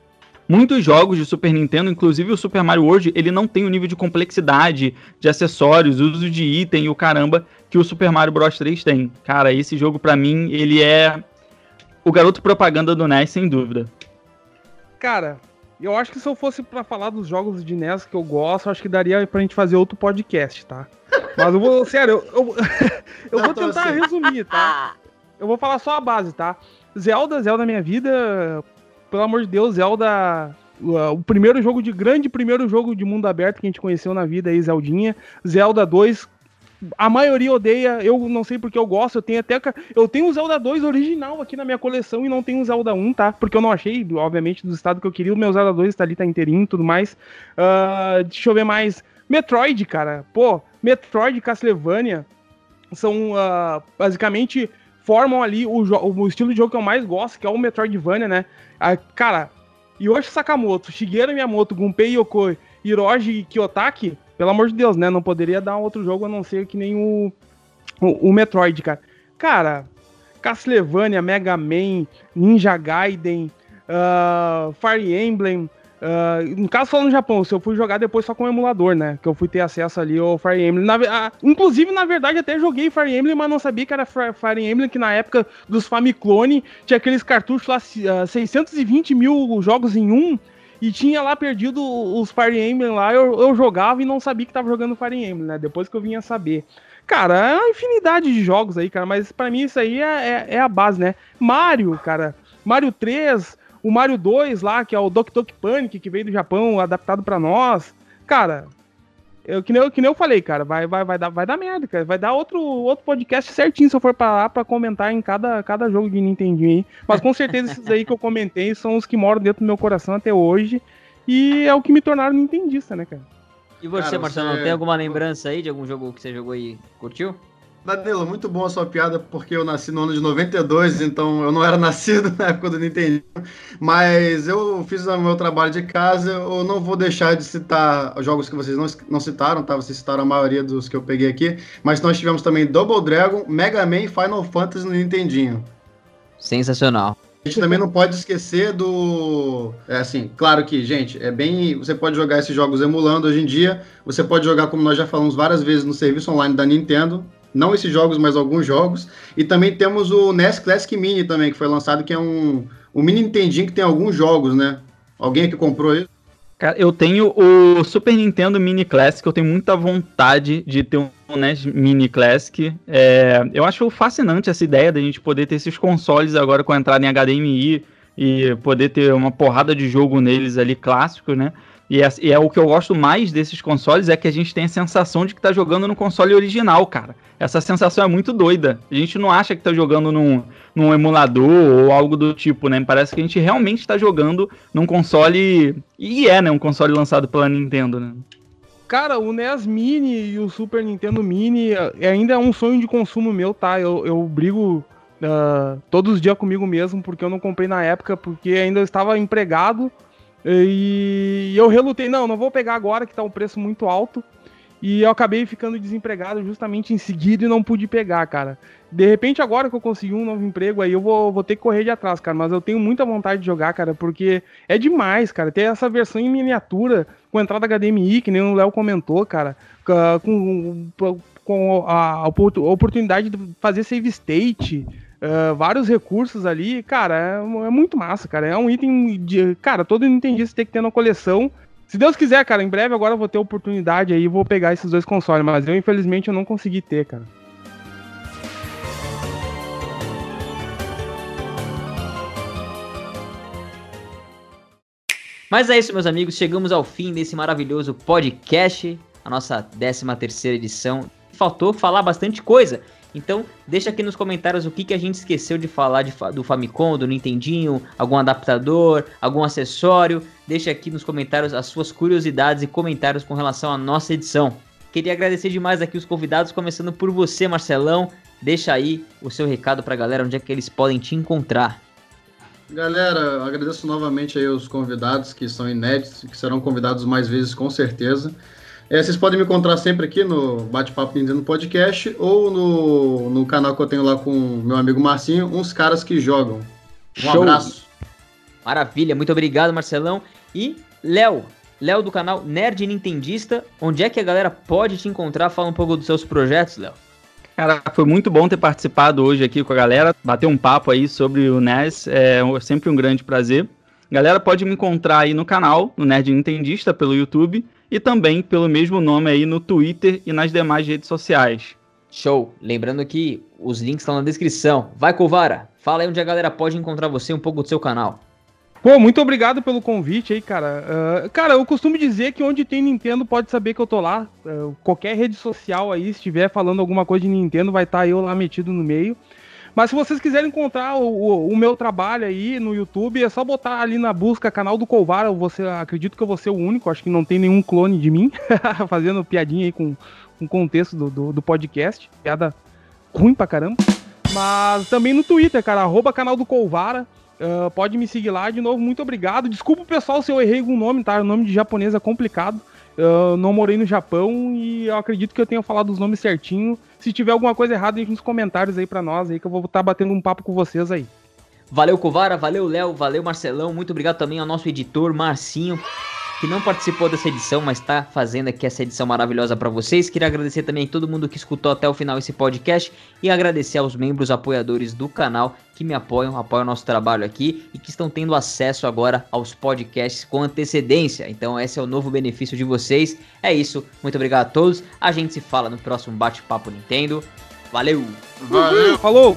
Muitos jogos de Super Nintendo, inclusive o Super Mario World, ele não tem o nível de complexidade, de acessórios, uso de item e o caramba que o Super Mario Bros 3 tem. Cara, esse jogo para mim, ele é o garoto propaganda do NES, sem dúvida. Cara, eu acho que se eu fosse para falar dos jogos de NES que eu gosto, acho que daria pra gente fazer outro podcast, tá? Mas eu vou, sério, eu, eu, eu vou tentar assim. resumir, tá? Eu vou falar só a base, tá? Zelda, Zelda minha vida, pelo amor de Deus, Zelda o primeiro jogo de grande primeiro jogo de mundo aberto que a gente conheceu na vida aí, Zeldinha. Zelda 2, a maioria odeia, eu não sei porque eu gosto, eu tenho até eu tenho o Zelda 2 original aqui na minha coleção e não tenho o Zelda 1, tá? Porque eu não achei, obviamente, do estado que eu queria, o meu Zelda 2 tá ali, tá inteirinho e tudo mais. Uh, deixa eu ver mais. Metroid, cara. Pô, Metroid e Castlevania são uh, basicamente formam ali o, o, estilo de jogo que eu mais gosto, que é o Metroidvania, né? Uh, cara, Yoshi Sakamoto, Shigeru Miyamoto, Gunpei Yokoi, Hiroji Kiyotaki pelo amor de Deus, né? Não poderia dar outro jogo a não ser que nem o, o, o Metroid, cara. Cara, Castlevania, Mega Man, Ninja Gaiden, uh, Fire Emblem. Uh, no caso, falando no Japão, se eu fui jogar depois só com o emulador, né? Que eu fui ter acesso ali ao Fire Emblem. Na, uh, inclusive, na verdade, até joguei Fire Emblem, mas não sabia que era Fire Emblem, que na época dos Famiclone tinha aqueles cartuchos lá, uh, 620 mil jogos em um e tinha lá perdido os Fire Emblem lá, eu, eu jogava e não sabia que tava jogando Fire Emblem, né? Depois que eu vinha saber. Cara, é uma infinidade de jogos aí, cara, mas para mim isso aí é, é, é, a base, né? Mario, cara, Mario 3, o Mario 2 lá, que é o Doki Doki Panic, que veio do Japão, adaptado para nós. Cara, eu, que, nem eu, que nem eu falei, cara, vai, vai, vai, dar, vai dar merda, cara. Vai dar outro, outro podcast certinho se eu for pra lá pra comentar em cada, cada jogo de Nintendo aí. Mas com certeza esses aí que eu comentei são os que moram dentro do meu coração até hoje. E é o que me tornaram nintendista, né, cara? E você, cara, Marcelo, você... tem alguma lembrança aí de algum jogo que você jogou e curtiu? Danilo, muito bom a sua piada, porque eu nasci no ano de 92, então eu não era nascido na época do Nintendo. Mas eu fiz o meu trabalho de casa, eu não vou deixar de citar jogos que vocês não, não citaram, tá? Vocês citaram a maioria dos que eu peguei aqui. Mas nós tivemos também Double Dragon, Mega Man e Final Fantasy no Nintendinho. Sensacional. A gente também não pode esquecer do. É assim, claro que, gente, é bem. Você pode jogar esses jogos emulando hoje em dia. Você pode jogar, como nós já falamos várias vezes, no serviço online da Nintendo. Não esses jogos, mas alguns jogos. E também temos o NES Classic Mini também, que foi lançado, que é um, um mini Nintendinho que tem alguns jogos, né? Alguém que comprou isso? Cara, eu tenho o Super Nintendo Mini Classic, eu tenho muita vontade de ter um NES Mini Classic. É, eu acho fascinante essa ideia da gente poder ter esses consoles agora com a entrada em HDMI e poder ter uma porrada de jogo neles ali clássicos, né? E é, e é, o que eu gosto mais desses consoles é que a gente tem a sensação de que tá jogando no console original, cara. Essa sensação é muito doida. A gente não acha que tá jogando num, num emulador ou algo do tipo, né? Parece que a gente realmente está jogando num console. E é, né? Um console lançado pela Nintendo, né? Cara, o NES Mini e o Super Nintendo Mini é, ainda é um sonho de consumo meu, tá? Eu, eu brigo uh, todos os dias comigo mesmo, porque eu não comprei na época, porque ainda estava empregado e eu relutei, não, não vou pegar agora que tá um preço muito alto. E eu acabei ficando desempregado justamente em seguida e não pude pegar, cara. De repente, agora que eu consegui um novo emprego, aí eu vou, vou ter que correr de atrás, cara. Mas eu tenho muita vontade de jogar, cara, porque é demais, cara. Ter essa versão em miniatura, com entrada HDMI, que nem o Léo comentou, cara. Com, com a, oportunidade de fazer save state. Uh, vários recursos ali, cara, é, é, muito massa, cara. É um item de. Cara, todo Nintendista tem que ter na coleção. Se Deus quiser, cara, em breve agora eu vou ter oportunidade aí e vou pegar esses dois consoles, mas eu infelizmente eu não consegui ter, cara. Mas é isso, meus amigos, chegamos ao fim desse maravilhoso podcast, a nossa 13 terceira edição. Faltou falar bastante coisa, então, deixa aqui nos comentários o que, que a gente esqueceu de falar de, do Famicom, do Nintendinho, algum adaptador, algum acessório. Deixa aqui nos comentários as suas curiosidades e comentários com relação à nossa edição. Queria agradecer demais aqui os convidados, começando por você, Marcelão. Deixa aí o seu recado para a galera, onde é que eles podem te encontrar. Galera, agradeço novamente aí os convidados que são inéditos, que serão convidados mais vezes com certeza. É, vocês podem me encontrar sempre aqui no Bate-Papo Nintendo Podcast ou no, no canal que eu tenho lá com meu amigo Marcinho, Uns Caras que Jogam. Um Show. abraço. Maravilha, muito obrigado, Marcelão. E Léo, Léo do canal Nerd Nintendista, onde é que a galera pode te encontrar? Fala um pouco dos seus projetos, Léo. Cara, foi muito bom ter participado hoje aqui com a galera, bater um papo aí sobre o NES, é sempre um grande prazer. Galera, pode me encontrar aí no canal, no Nerd Nintendista, pelo YouTube, e também pelo mesmo nome aí no Twitter e nas demais redes sociais. Show! Lembrando que os links estão na descrição. Vai, Covara! Fala aí onde a galera pode encontrar você um pouco do seu canal. Pô, muito obrigado pelo convite aí, cara. Uh, cara, eu costumo dizer que onde tem Nintendo pode saber que eu tô lá. Uh, qualquer rede social aí, se estiver falando alguma coisa de Nintendo, vai estar tá eu lá metido no meio. Mas se vocês quiserem encontrar o, o, o, meu trabalho aí no YouTube, é só botar ali na busca canal do Colvar. Eu vou ser, acredito que eu vou ser o único, acho que não tem nenhum clone de mim, fazendo piadinha aí com o contexto do, do, do, podcast. Piada ruim pra caramba. Mas também no Twitter, cara, arroba canal do Colvara. Uh, pode me seguir lá de novo, muito obrigado. Desculpa pessoal se eu errei algum nome, tá? O nome de japonês é complicado. Eu não morei no Japão e eu acredito que eu tenha falado os nomes certinho. Se tiver alguma coisa errada, deixe nos comentários aí para nós aí que eu vou estar tá batendo um papo com vocês aí. Valeu, Covara, valeu, Léo, valeu, Marcelão. Muito obrigado também ao nosso editor, Marcinho que não participou dessa edição, mas está fazendo aqui essa edição maravilhosa para vocês. Queria agradecer também a todo mundo que escutou até o final esse podcast e agradecer aos membros apoiadores do canal que me apoiam, apoiam o nosso trabalho aqui e que estão tendo acesso agora aos podcasts com antecedência. Então, esse é o novo benefício de vocês. É isso, muito obrigado a todos. A gente se fala no próximo Bate-Papo Nintendo. Valeu! Valeu! Falou!